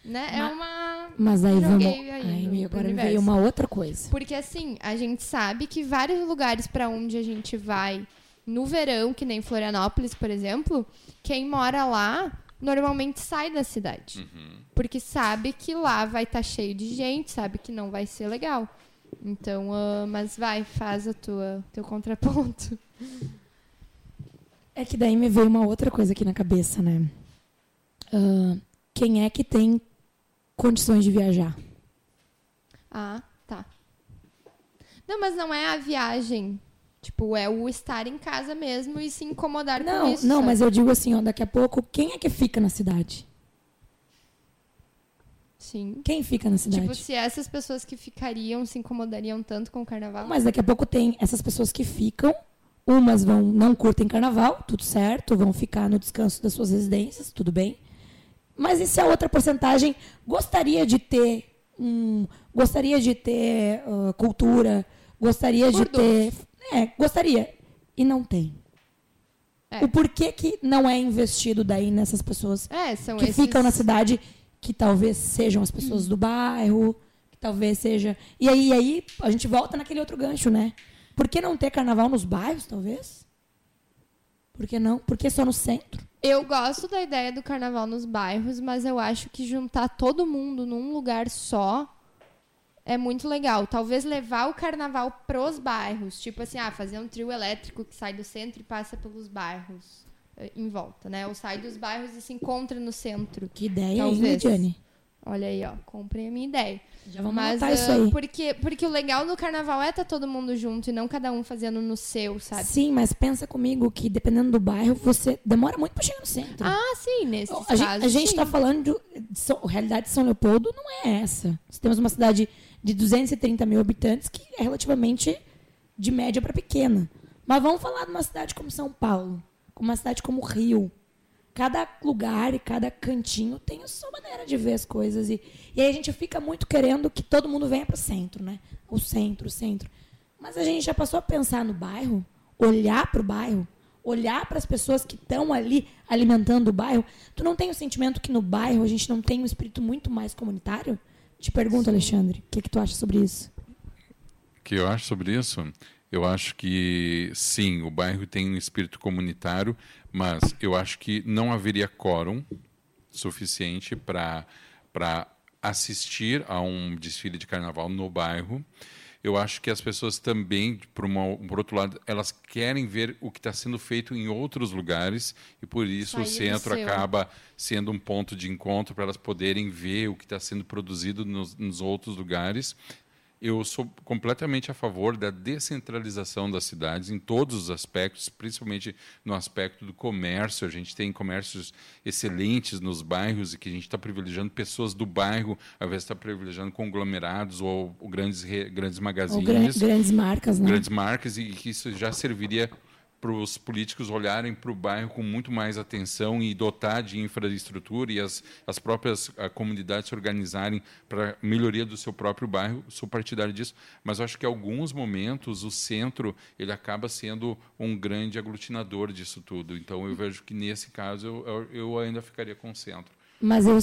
Né? É
Ma-
uma.
Mas aí vamos.
Aí no
agora
universo.
veio uma outra coisa.
Porque assim, a gente sabe que vários lugares pra onde a gente vai no verão, que nem Florianópolis, por exemplo, quem mora lá normalmente sai da cidade. Porque sabe que lá vai estar cheio de gente, sabe que não vai ser legal. Então, ah, mas vai, faz a tua teu contraponto.
É que daí me veio uma outra coisa aqui na cabeça, né? Ah, quem é que tem condições de viajar?
Ah, tá. Não, mas não é a viagem. Tipo, é o estar em casa mesmo e se incomodar com
Não,
isso.
não,
sabe?
mas eu digo assim, ó, daqui a pouco, quem é que fica na cidade?
Sim.
Quem fica na cidade?
Tipo, se essas pessoas que ficariam se incomodariam tanto com o carnaval.
Mas daqui a pouco tem essas pessoas que ficam, umas vão não curtem carnaval, tudo certo, vão ficar no descanso das suas residências, tudo bem. Mas e se a outra porcentagem gostaria de ter um, gostaria de ter ah, cultura, gostaria de
Por
ter, é, gostaria e não tem.
É.
O porquê que não é investido daí nessas pessoas
É,
que
esses...
ficam na cidade, que talvez sejam as pessoas do bairro, que talvez seja. E aí, aí a gente volta naquele outro gancho, né? Por que não ter carnaval nos bairros, talvez? Por que não? Por que só no centro?
Eu gosto da ideia do carnaval nos bairros, mas eu acho que juntar todo mundo num lugar só é muito legal. Talvez levar o carnaval pros bairros. Tipo assim, ah, fazer um trio elétrico que sai do centro e passa pelos bairros eh, em volta, né? Ou sai dos bairros e se encontra no centro.
Que ideia, hein,
Talvez.
Lidiane?
Olha aí, ó, comprei a minha ideia.
Já vamos
Mas
anotar isso
ah,
aí.
Porque, porque o legal do carnaval é estar todo mundo junto e não cada um fazendo no seu, sabe?
Sim, mas pensa comigo que dependendo do bairro, você demora muito para chegar no centro.
Ah, sim, nesse
a gente,
caso.
a gente
sim.
tá falando de, de São- a realidade de São Leopoldo não é essa. Nós temos uma cidade de 230 mil habitantes que é relativamente de média para pequena. Mas vamos falar de uma cidade como São Paulo, como uma cidade como Rio. Cada lugar e cada cantinho tem a sua maneira de ver as coisas. E, e aí a gente fica muito querendo que todo mundo venha para o centro, né? O centro, o centro. Mas a gente já passou a pensar no bairro, olhar para o bairro, olhar para as pessoas que estão ali alimentando o bairro. Tu não tem o sentimento que no bairro a gente não tem um espírito muito mais comunitário? Te pergunto, Alexandre, o que, que tu acha sobre isso?
O que eu acho sobre isso? Eu acho que sim, o bairro tem um espírito comunitário, mas eu acho que não haveria quórum suficiente para assistir a um desfile de carnaval no bairro. Eu acho que as pessoas também, por, uma, por outro lado, elas querem ver o que está sendo feito em outros lugares e por isso o
Sair
centro acaba sendo um ponto de encontro para elas poderem ver o que está sendo produzido nos, nos outros lugares. Eu sou completamente a favor da descentralização das cidades em todos os aspectos, principalmente no aspecto do comércio. A gente tem comércios excelentes nos bairros e que a gente está privilegiando pessoas do bairro, ao invés de estar privilegiando conglomerados ou, ou grandes, grandes
Ou
magazines
gran- grandes marcas, né?
grandes marcas e que isso já serviria para os políticos olharem para o bairro com muito mais atenção e dotar de infraestrutura e as, as próprias ah, comunidades se organizarem para melhoria do seu próprio bairro. Sou partidário disso, mas acho que em alguns momentos o centro ele acaba sendo um grande aglutinador disso tudo. Então eu vejo que nesse caso eu, eu ainda ficaria com o centro.
Mas eu,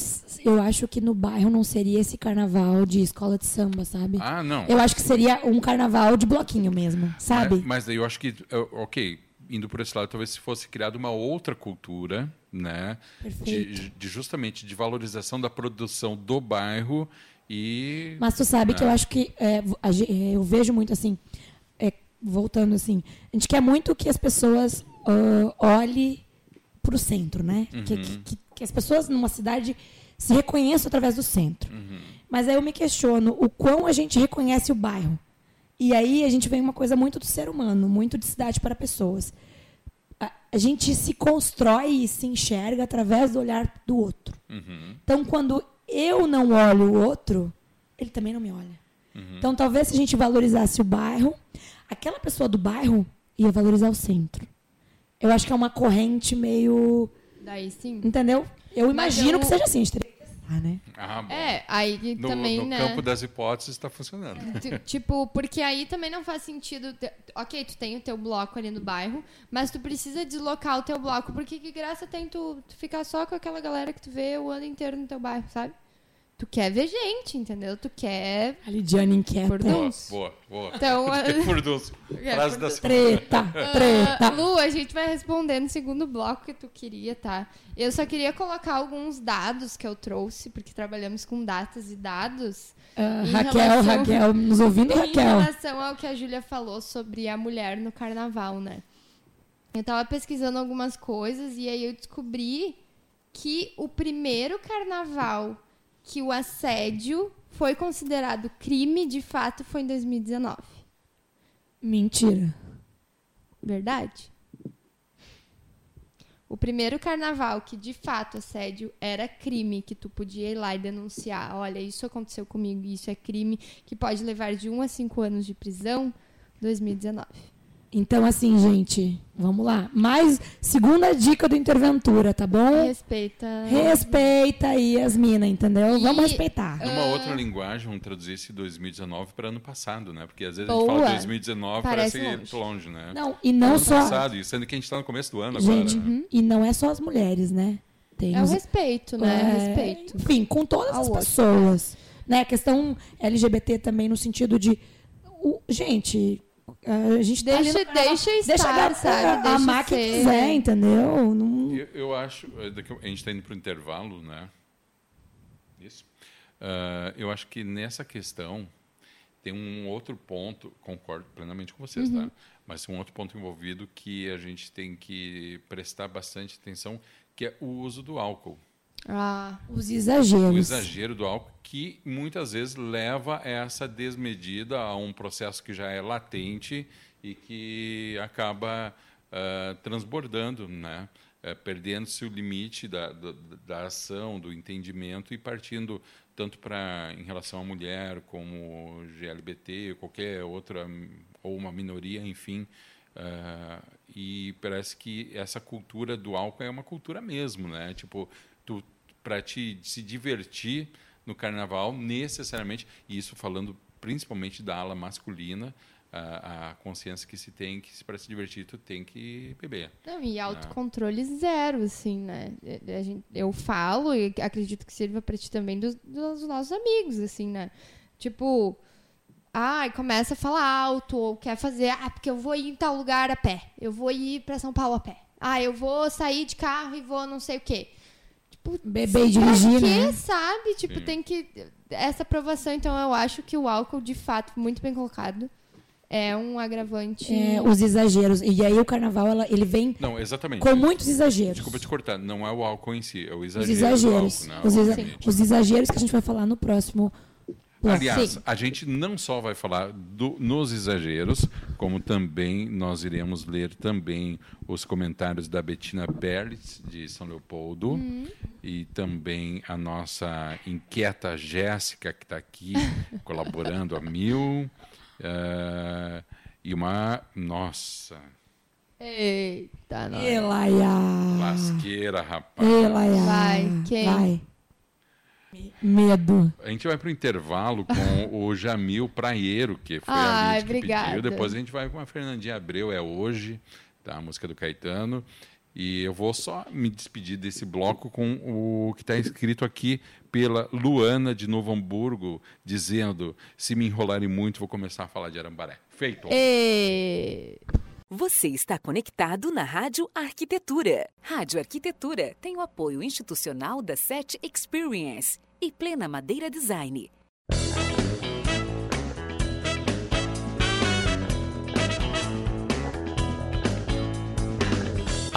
eu acho que no bairro não seria esse carnaval de escola de samba, sabe?
Ah, não.
Eu acho que seria um carnaval de bloquinho mesmo, sabe?
Mas, mas daí eu acho que, ok, indo por esse lado, talvez se fosse criada uma outra cultura, né?
Perfeito.
De, de justamente de valorização da produção do bairro e.
Mas tu sabe que eu acho que é, é, eu vejo muito assim, é, voltando assim, a gente quer muito que as pessoas ah, olhem para o centro, né? Que, que, que- que as pessoas numa cidade se reconheçam através do centro. Mas aí eu me questiono o quão a gente reconhece o bairro. E aí a gente vem uma coisa muito do ser humano, muito de cidade para pessoas. A, a gente se constrói e se enxerga através do olhar do outro. Então, quando eu não olho o outro, ele também não me olha. Então, talvez se a gente valorizasse o bairro, aquela pessoa do bairro ia valorizar o centro. Eu acho que é uma corrente meio.
Daí sim.
Entendeu? Eu
Mas
imagino
eu-
que seja assim. a gente teria que testar. né?
Ah, bom.
É, aí
no,
também,
no
né?
campo das hipóteses está funcionando. [LAUGHS]
Ti- Tipo, porque aí também não faz sentido. ter- Ok, tu tem o teu bloco ali no bairro, mas tu precisa deslocar o teu bloco, porque que graça tem tu, tu ficar só com aquela galera que tu vê o ano inteiro no teu bairro, sabe? Tu quer ver gente, entendeu? Tu quer.
A Lidiane inquieta.
Por
Boa, boa, boa.
Então,
Furdunço. [LAUGHS]
É,
Frase da.
Treta,
Ah,
treta.
Lu, a gente vai responder no segundo bloco que tu queria, tá? Eu só queria colocar alguns dados que eu trouxe, porque trabalhamos com datas e dados. Em
Raquel,
relação-
Raquel, nos ouvindo,
Em
Raquel.
relação ao que a Júlia falou sobre a mulher no carnaval, né? Eu tava pesquisando algumas coisas e aí eu descobri que o primeiro carnaval que o assédio foi considerado crime, de fato, foi em 2019.
Mentira.
Verdade? O primeiro carnaval que de fato assédio era crime, que tu podia ir lá e denunciar. Olha, isso aconteceu comigo, isso é crime, que pode levar de 1 a 5 anos de prisão, 2019.
Então, assim, gente, vamos lá. Mais segunda dica do Interventura, tá bom?
Respeita.
Respeita aí as minas, entendeu?
E-
Vamos respeitar.
Numa outra linguagem, vamos traduzir esse 2019 para ano passado, né? Porque às vezes a
Boa.
gente fala 2019
Parece
parece,
longe.
longe. né?
Não, e não
ano
só.
passado, sendo que a gente está no começo do ano
Gente,
agora. né?
e não é só as mulheres, né? Tem
É o
os-
respeito, né?
é,
Respeito.
Enfim, com todas
Ao
as
outro.
pessoas. Né? A questão LGBT também no sentido de. o- gente, a gente tá ali
Deixa,
carnaval,
deixa estar,
deixa a
sabe? Deixa
amar quem
ser.
quiser, entendeu? Não-
Eu, eu acho, daqui- a gente está indo para o intervalo, né? Isso. Ah, eu acho que nessa questão tem um outro ponto, concordo plenamente com vocês,
Uhum.
tá? Mas tem um outro ponto envolvido que a gente tem que prestar bastante atenção, que é o uso do álcool.
Ah,
Os
O
exageros.
exagero do álcool que muitas vezes leva a essa desmedida a um processo que já é latente e que acaba ah, transbordando, né? Eh, perdendo-se o limite da, da, da ação, do entendimento e partindo tanto para em relação à mulher como GLBT, qualquer outra ou uma minoria, enfim. ah, e parece que essa cultura do álcool é uma cultura mesmo, né? Tipo, tu para te se divertir no carnaval necessariamente e isso falando principalmente da ala masculina a, a consciência que se tem que para se divertir tu tem que beber
Não, e autocontrole zero, assim, né? É, a gente- Eu falo e acredito que sirva pra ti também dos, dos nossos amigos, assim, né? Tipo, ai, começa a falar alto, ou quer fazer, ah, porque eu vou ir em tal lugar a pé, eu vou ir pra São Paulo a pé. Ah, eu vou sair de carro e vou não sei o quê. Tipo,
Beber e dirigir,
pra quê,
né?
sabe? Tipo,
Sim.
tem que. Essa aprovação, então, eu acho que o álcool, de fato, muito bem colocado, é um agravante.
É, os exageros. E aí o carnaval, ela- ele vem
não exatamente
com muitos exageros.
desculpa te cortar não é o álcool em si é o
Os
exagero
exageros.
do álcool, né?
Os, exa- os exageros que a gente vai falar no próximo.
Aliás,
Sim.
a gente não só vai falar do- nos exageros, como também nós iremos ler também os comentários da Bettina Perlitz, de São Leopoldo, e também a nossa inquieta Jéssica, que está aqui [LAUGHS] colaborando a mil. eh, e uma. Nossa,
Eita, nós.
Elaia.
lasqueira, rapaz.
Elaia.
Vai, quem?
Vai. Medo.
A gente vai para o intervalo com o Jamil Praieiro, que foi a
Ai,
gente que
obrigada.
pediu. Depois a gente vai com a Fernandinha Abreu, é hoje, tá? a música do Caetano. E eu vou só me despedir desse bloco com o que está escrito aqui pela Luana de Novo Hamburgo, dizendo: se me enrolarem muito, vou começar a falar de Arambaré. Feito.
E...
Você está conectado na Rádio Arquitetura. Rádio Arquitetura tem o apoio institucional da SET Experience e Plena Madeira Design.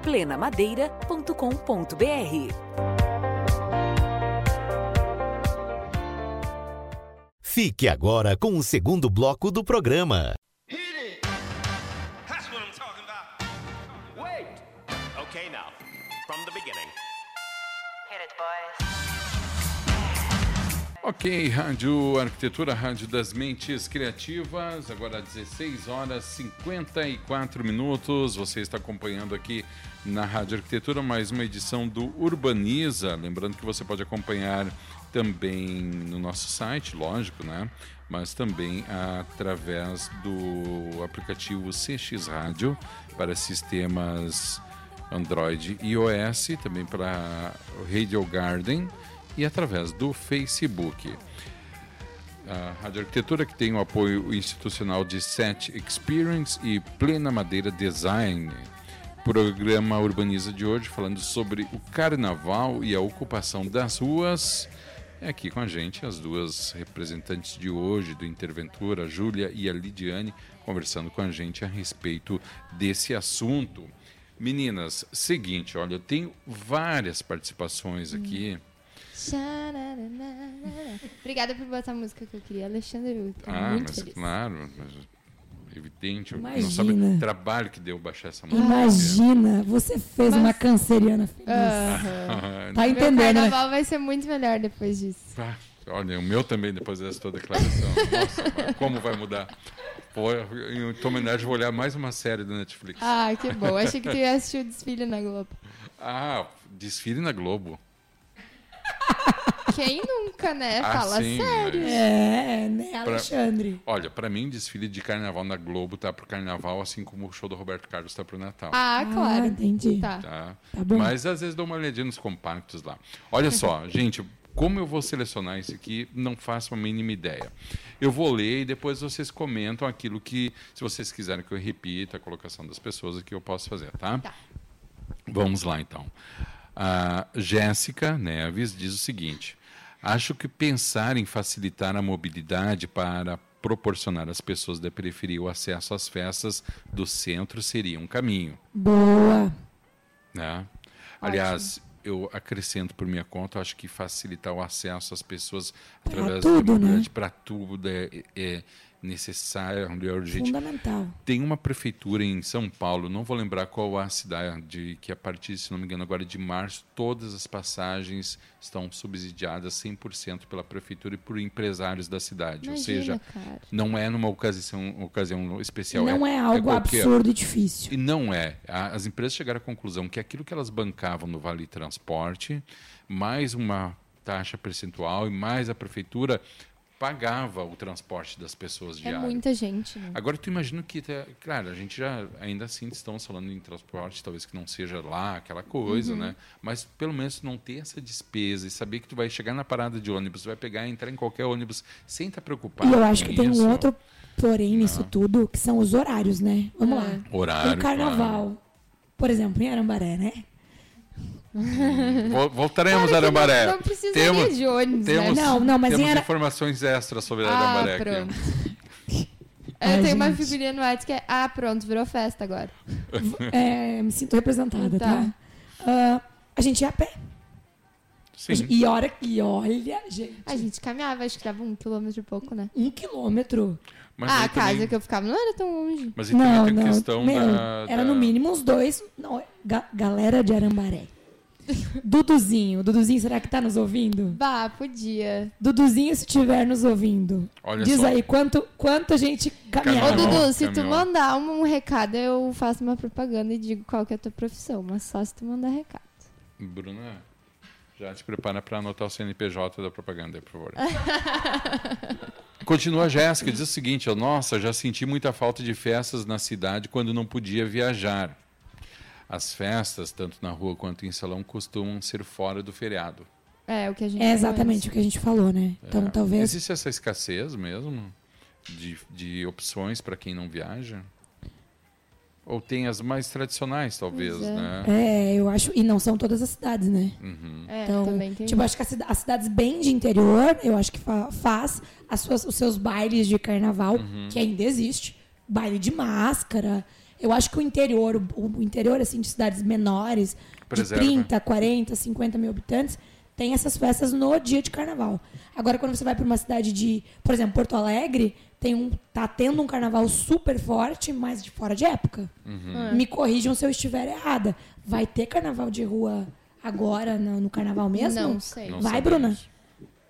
plenamadeira.com.br
Fique agora com o segundo bloco do programa.
That's what I'm talking about. Wait. Okay, now, from the beginning.
Hit it, boys.
Ok, Rádio Arquitetura, Rádio das Mentes Criativas, agora 16 horas 54 minutos. Você está acompanhando aqui na Rádio Arquitetura mais uma edição do Urbaniza. Lembrando que você pode acompanhar também no nosso site, lógico, né? Mas também através do aplicativo CX Rádio para sistemas Android e iOS, também para Radio Garden e através do Facebook. A Rádio Arquitetura que tem o apoio institucional de Set Experience e Plena Madeira Design. Programa Urbaniza de hoje falando sobre o carnaval e a ocupação das ruas. É aqui com a gente as duas representantes de hoje do Interventura, a Júlia e a Lidiane, conversando com a gente a respeito desse assunto. Meninas, seguinte, olha, eu tenho várias participações aqui.
Obrigada por botar a música que eu queria, Alexandre. Eu tô
Ah,
muito
mas
feliz.
claro, mas evidente, não
Imagina.
sabe o trabalho que deu baixar essa música.
Imagina, você fez uma canceriana feliz.
Ah,
Tá
Meu
entendendo, né?
carnaval vai ser muito melhor depois disso.
Ah, olha, o meu também, depois dessa tua declaração. [LAUGHS] Nossa, como vai mudar? Pô, em tua homenagem, vou olhar mais uma série da Netflix.
Ah, que bom. Achei que tu ia assistir o desfile na Globo.
Ah, desfile na Globo. [LAUGHS]
Quem nunca, né?
Ah,
Fala
sim,
sério.
mas-
É, né, Alexandre?
Olha, pra mim, desfile de carnaval na Globo tá pro carnaval, assim como o show do Roberto Carlos tá pro Natal.
Ah, claro.
Ah, entendi.
Tá.
Tá?
Tá bom.
Mas às vezes dou uma olhadinha nos compactos lá. Olha só, [LAUGHS] gente, como eu vou selecionar isso aqui, não faço a mínima ideia. Eu vou ler e depois vocês comentam aquilo que, se vocês quiserem que eu repita a colocação das pessoas, aqui eu posso fazer, tá?
Tá.
Vamos lá, então. A Jéssica Neves diz o seguinte: Acho que pensar em facilitar a mobilidade para proporcionar às pessoas da periferia o acesso às festas do centro seria um caminho
Boa.
né? Aliás, eu acrescento por minha conta, acho que facilitar o acesso às pessoas através
tudo,
da mobilidade
né?
para tudo é, é necessário, é urgente.
Fundamental.
Tem uma prefeitura em São Paulo, não vou lembrar qual a cidade, que a partir, se não me engano, agora de março, todas as passagens estão subsidiadas 100% pela prefeitura e por empresários da cidade. Ou
Imagina,
seja,
cara.
não é numa ocasião, ocasião especial.
Não é algo
qualquer.
absurdo e difícil.
E não é. As empresas chegaram à conclusão que aquilo que elas bancavam no Vale Transporte, mais uma taxa percentual e mais a prefeitura pagava o transporte das pessoas
É
diário.
muita gente, né?
Agora tu imagina que, tá- claro, a gente já ainda assim estamos falando em transporte, talvez que não seja lá aquela coisa,
Uhum.
né? Mas pelo menos não ter essa despesa e saber que tu vai chegar na parada de ônibus, vai pegar e entrar em qualquer ônibus sem estar preocupado.
E eu acho que tem
isso.
um outro porém nisso tudo, que são os horários, né? Vamos
É.
lá.
Horário,
O carnaval, por exemplo, em Arambaré, né? [LAUGHS]
Vol- Voltaremos a Arambaré.
Não, não precisaria de ônibus,
temos,
né?
Não, não, mas
temos
Ara-
informações extras sobre
Ah,
Arambaré
pronto. [LAUGHS]
Ai,
Eu tenho uma
gente.
figurinha no WhatsApp que é Ah, pronto, virou festa agora. [LAUGHS]
É, me sinto representada, tá?
Tá.
Ah, a gente ia a pé.
Sim.
E, hora, e olha, gente,
A gente caminhava, acho que dava um quilômetro e pouco, né?
um quilômetro.
Mas
ah, a casa
também-
que eu ficava não era tão longe.
Mas aí também
Não,
tem
não.
questão
Meu,
da,
era
da-
no mínimo uns dois. Não, ga- galera de Arambaré. Duduzinho. Duduzinho, será que tá nos ouvindo?
Bah, podia.
Duduzinho, se estiver nos ouvindo.
Olha
diz
só.
aí quanto, quanto a gente
Ô.
Caminhou.
Dudu, se tu
caminhou.
mandar um, um recado, eu faço uma propaganda e digo qual que é a tua profissão. Mas só se tu mandar recado.
Bruna, já te prepara para anotar o CNPJ da propaganda, por favor. [LAUGHS] Continua a Jéssica, diz o seguinte: Nossa, já senti muita falta de festas na cidade quando não podia viajar. As festas, tanto na rua quanto em salão, costumam ser fora do feriado.
É, o que a gente
É
falou
exatamente o que a gente falou, né? Então,
É.
talvez.
Existe essa escassez mesmo de, de opções para quem não viaja? Ou tem as mais tradicionais, talvez,
é.
né?
É, eu acho. E não são todas as cidades, né?
Uhum.
É,
Então,
também tem.
tipo, acho que as cidades bem de interior, eu acho que fa- faz as suas, os seus bailes de carnaval,
Uhum.
que ainda existe. Baile de máscara. Eu acho que o interior, o, o interior, assim, de cidades menores,
Preserva.
de 30, 40, 50 mil habitantes, tem essas festas no dia de carnaval. Agora, quando você vai para uma cidade de, por exemplo, Porto Alegre, tem um, tá tendo um carnaval super forte, mas de fora de época.
Uhum.
Me corrijam se eu estiver errada. Vai ter carnaval de rua agora no, no carnaval mesmo?
Não sei.
Não
Vai. Bruna?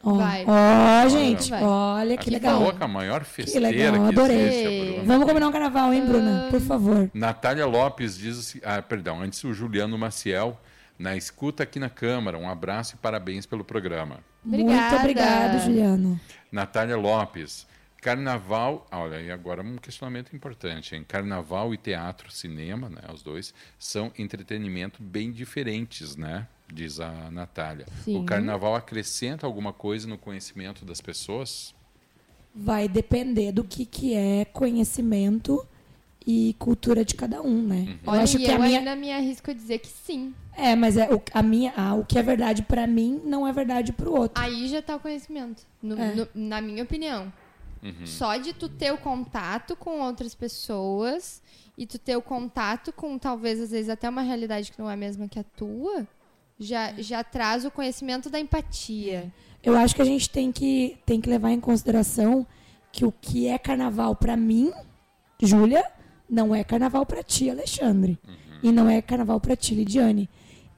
Ó,
Vai.
ó, gente,
Vai.
olha que
Aqui
legal.
Coloca a maior festeira
legal,
que
adorei.
existe, a Bruna.
Vamos combinar um carnaval, hein, Bruna? Por favor.
Natália Lopes diz ah, perdão, antes o Juliano Maciel, na escuta aqui na Câmara. Um abraço e parabéns pelo programa.
Muito
Obrigada.
obrigado, Juliano.
Natália Lopes, carnaval. Olha, e agora um questionamento importante, hein? Carnaval e teatro, cinema, né? Os dois são entretenimento bem diferentes, né? Diz a Natália. O
Sim.
carnaval acrescenta alguma coisa no conhecimento das pessoas?
Vai depender do que, que é conhecimento e cultura de cada um, né? Eu
Olha,
acho
e
que
eu
a minha.
ainda me arrisco a dizer que sim.
É, mas é, o, a minha, ah, o que é verdade pra mim não é verdade pro outro.
Aí já tá o conhecimento, no-
É.
no- na minha opinião. Só de tu ter o contato com outras pessoas e tu ter o contato com talvez às vezes até uma realidade que não é a mesma que a tua, já, já traz o conhecimento da empatia.
Eu acho que a gente tem que, tem que levar em consideração que o que é carnaval pra mim, Júlia, não é carnaval pra ti, Alexandre. E não é carnaval pra ti, Lidiane.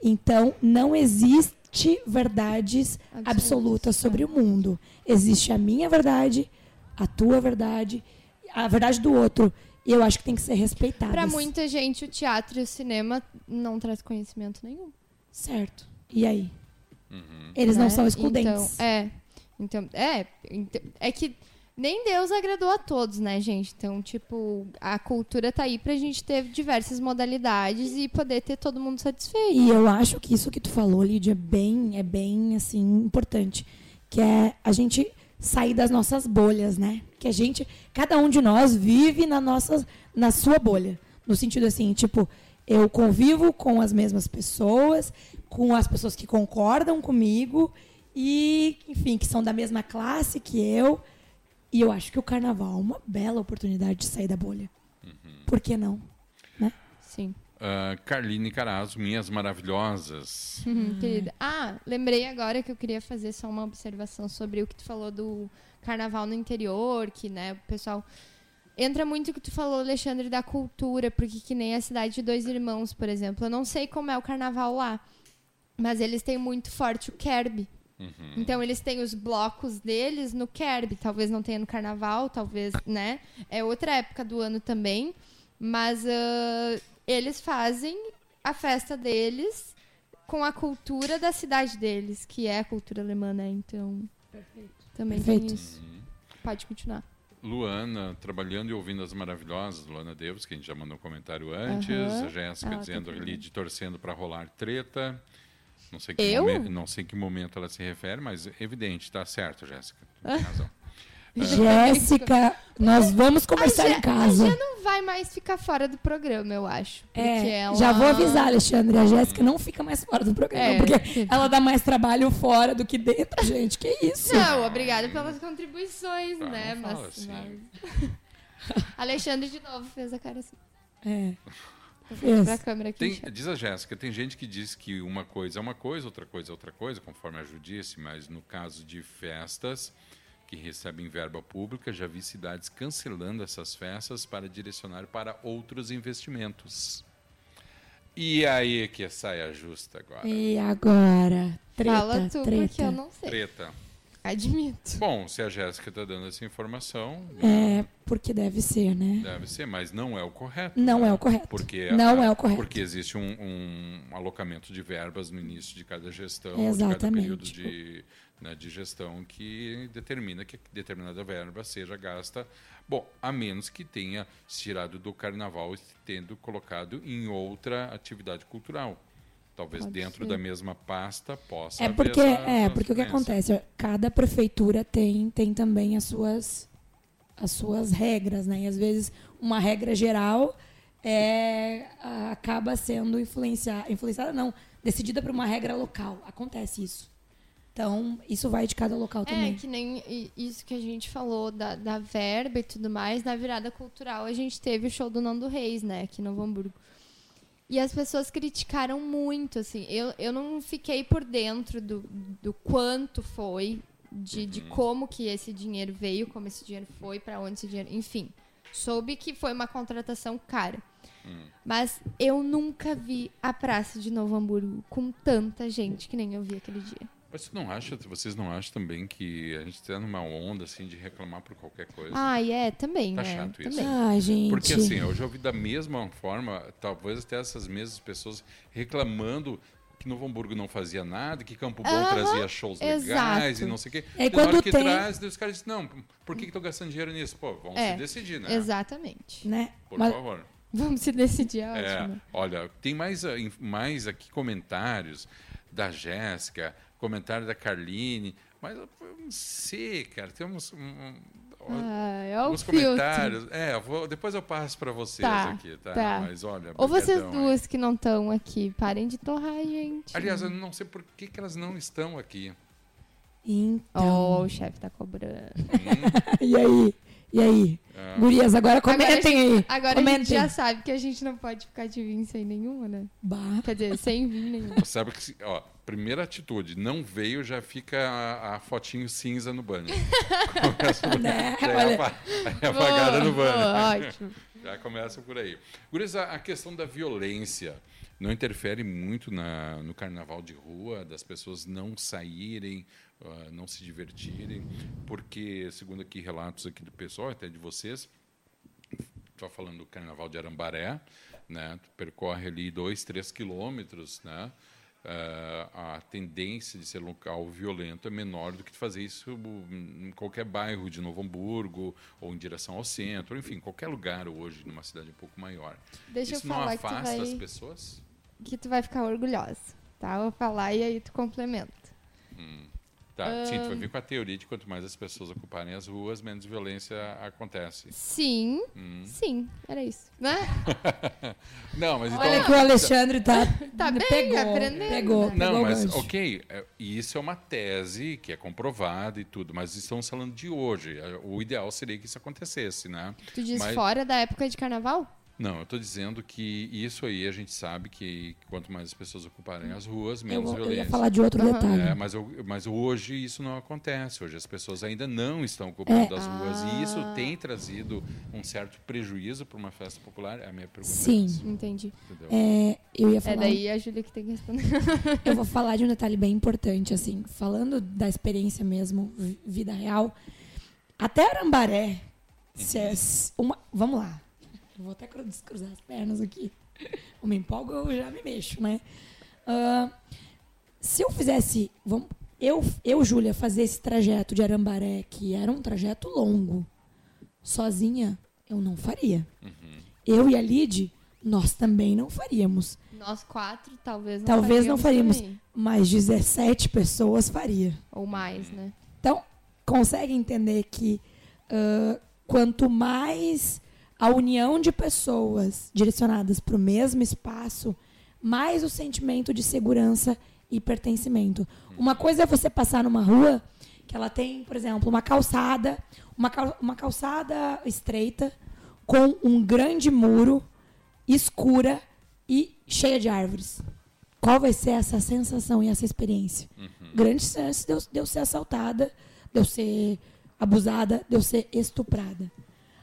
Então, não existe verdades
Absolutas,
absolutas sobre o mundo. Existe a minha verdade, a tua verdade, a verdade do outro. E eu acho que tem que ser respeitada.
Pra muita gente o teatro e o cinema não traz conhecimento nenhum.
Certo. E aí? Eles não
né?
são excludentes.
Então, é. Então, é, ent- é que nem Deus agradou a todos, né, gente? Então, tipo, a cultura tá aí pra gente ter diversas modalidades e poder ter todo mundo satisfeito.
E eu acho que isso que tu falou, Lídia, é bem, é bem assim importante, que é a gente sair das nossas bolhas, né? Que a gente, cada um de nós vive na nossa, na sua bolha, no sentido assim, tipo, eu convivo com as mesmas pessoas, com as pessoas que concordam comigo e, enfim, que são da mesma classe que eu. E eu acho que o carnaval é uma bela oportunidade de sair da bolha. Por que não? Né?
Sim.
Ah, Carline Carazo, minhas maravilhosas.
Uhum, querida. Ah, lembrei agora que eu queria fazer só uma observação sobre o que tu falou do carnaval no interior, que, né, o pessoal. Entra muito o que tu falou, Alexandre, da cultura, porque que nem a cidade de Dois Irmãos, por exemplo. Eu não sei como é o carnaval lá, mas eles têm muito forte o Kerb. Então eles têm os blocos deles no Kerb. Talvez não tenha no carnaval, talvez, né? É outra época do ano também. Mas ah, eles fazem a festa deles com a cultura da cidade deles, que é a cultura alemã, né? Então. Também
Perfeito.
tem isso. Pode continuar.
Luana, trabalhando e ouvindo as maravilhosas, Luana Deus, que a gente já mandou um comentário antes. A Jéssica
Ah,
dizendo
tá
ali de torcendo para rolar treta. Não sei, que
Eu?
momen- não sei que momento ela se refere, mas é evidente, tá certo, Jéssica. Tem [LAUGHS] razão.
Jéssica, nós vamos conversar em casa.
A Gé não vai mais ficar fora do programa, eu acho.
É,
ela...
Já vou avisar, Alexandre. A Jéssica não fica mais fora do programa,
É.
porque ela dá mais trabalho fora do que dentro, gente. Que isso?
Não, obrigada pelas contribuições,
Ah,
né? Mas,
assim.
mas- [LAUGHS] Alexandre de novo fez a cara assim.
É.
Aqui.
Tem- diz a Jéssica, tem gente que diz que uma coisa é uma coisa, outra coisa é outra coisa, conforme a Ju disse, mas no caso de festas que recebem verba pública, já vi cidades cancelando essas festas para direcionar para outros investimentos. E aí que sai a justa agora.
E agora? Treta,
Fala tu,
treta.
porque eu não sei.
Treta.
Admito.
Bom, se a Jéssica está dando essa informação,
É, porque deve ser, né?
deve ser, mas não é o correto.
Não
né?
é o correto.
Porque
Não
a-
é o correto.
Porque existe um, um alocamento de verbas no início de cada gestão, de cada
Exatamente.
período de, né, de gestão que determina que determinada verba seja gasta. Bom, a menos que tenha se tirado do carnaval e tendo colocado em outra atividade cultural. Talvez
Pode
dentro
ser.
da mesma pasta possa
É porque,
essa
é porque o que acontece? Cada prefeitura tem, tem também as suas, as suas regras, né? E às vezes uma regra geral é, acaba sendo influenciada, influenciada não, decidida por uma regra local. Acontece isso. Então, isso vai de cada local
É,
também.
que nem isso que a gente falou da, da verba e tudo mais. Na virada cultural, a gente teve o show do Nando Reis, né, aqui em Novo Hamburgo. E as pessoas criticaram muito, assim. Eu, eu não fiquei por dentro do, do quanto foi, de, de como que esse dinheiro veio, como esse dinheiro foi, pra onde esse dinheiro. Enfim, soube que foi uma contratação cara. Mas eu nunca vi a praça de Novo Hamburgo com tanta gente que nem eu vi aquele dia.
Mas você não acha, vocês não acham também que a gente está numa onda assim de reclamar por qualquer coisa?
Ah, é, também,
Tá
né?
chato isso.
Ai, gente.
Porque assim, eu já ouvi da mesma forma, talvez até essas mesmas pessoas reclamando que Novo Hamburgo não fazia nada, que Campo Bom trazia shows legais
exato.
e não sei o quê.
E aí,
E na hora
quando
que
tem-
traz, os caras dizem, não, por que estão gastando dinheiro nisso? Pô, vamos
É,
se decidir, né?
Exatamente.
né?
Por
Mas-
favor.
Vamos se decidir, é
É,
ótimo.
olha, tem mais, ah, mais aqui comentários da Jéssica, comentário da Carline, mas eu não sei, cara, temos um, um,
Ah, é
uns comentários. É, eu vou- depois eu passo para vocês
Tá,
aqui, tá?
tá.
Mas olha,
Ou vocês
brigadão aí.
duas que não estão aqui, parem de torrar, gente.
Aliás, eu não sei por que, que elas não estão aqui.
Então.
Oh, o chefe tá cobrando. [LAUGHS]
E aí? E aí?
Ah.
Gurias, agora
Agora a
comentem
gente-
aí.
Agora a
comentem.
gente já sabe que a gente não pode ficar de vinho sem nenhuma, né?
Bah.
Quer dizer, sem vinho nenhum.
Sabe que, se- ó, primeira atitude, não veio, já fica a, a fotinho cinza no banho. [LAUGHS] Começa por
Né? [LAUGHS]
já é
Olha.
é apagada no banho.
Boa, ótimo. [LAUGHS]
Já começa por aí. Gurias, a, a questão da violência não interfere muito na, no carnaval de rua, das pessoas não saírem, ah, não se divertirem, porque, segundo aqui relatos aqui do pessoal, até de vocês, estou falando do Carnaval de Arambaré, né? Percorre ali dois, três quilômetros, né? Eh, a tendência de ser local violento é menor do que fazer isso em qualquer bairro de Novo Hamburgo ou em direção ao centro, enfim, qualquer lugar hoje numa cidade um pouco maior.
Deixa
isso
eu
não
falar que tu
afasta as
vai-
pessoas?
Que tu vai ficar orgulhosa, tá? Eu vou falar e aí tu complementa.
Tá, sim, tu vai vir com a teoria de quanto mais as pessoas ocuparem as ruas, menos violência acontece.
Sim,
Hum.
sim, era isso. Né? [LAUGHS]
Não, mas então...
Olha que o Alexandre tá.
Tá bem,
pegou,
aprendendo,
Pegou,
né?
Não,
pegou
mas
gancho.
ok, é, e isso é uma tese que é comprovada e tudo, mas estamos falando de hoje. É, O ideal seria que isso acontecesse, né?
Tu diz
Mas-
fora da época de carnaval?
Não, eu estou dizendo que isso aí a gente sabe que quanto mais as pessoas ocuparem as ruas,
Eu,
menos
eu
violência.
ia falar de outro detalhe.
É, mas, eu- mas hoje isso não acontece. Hoje as pessoas ainda não estão ocupando
É.
as ruas e isso
Ah.
tem trazido um certo prejuízo para uma festa popular. É a minha pergunta.
Sim.
Entendi.
Entendeu?
É, eu ia
É
falar.
daí a Júlia que tem que responder. [LAUGHS]
Eu vou [LAUGHS] falar de um detalhe bem importante, assim, falando da experiência mesmo, vi- vida real. Até Arambaré, se é s- uma, vamos lá. Eu vou até cru- descruzar as pernas aqui. Eu me empolgo, eu já me mexo, né? Ah, se eu fizesse, vamos, eu, eu, Júlia, fazer esse trajeto de Arambaré, que era um trajeto longo, sozinha, eu não faria. Eu e a Lid, nós também não faríamos.
Nós quatro, talvez não
Talvez não faríamos.
também.
Mas 17 pessoas faria.
Ou mais, né?
Então, consegue entender que ah, quanto mais a união de pessoas direcionadas para o mesmo espaço, mais o sentimento de segurança e pertencimento. Uma coisa é você passar numa rua que ela tem, por exemplo, uma calçada, uma, cal- uma calçada estreita com um grande muro escura e cheia de árvores. Qual vai ser essa sensação e essa experiência? Grande chance de eu, de eu ser assaltada, de eu ser abusada, de eu ser estuprada.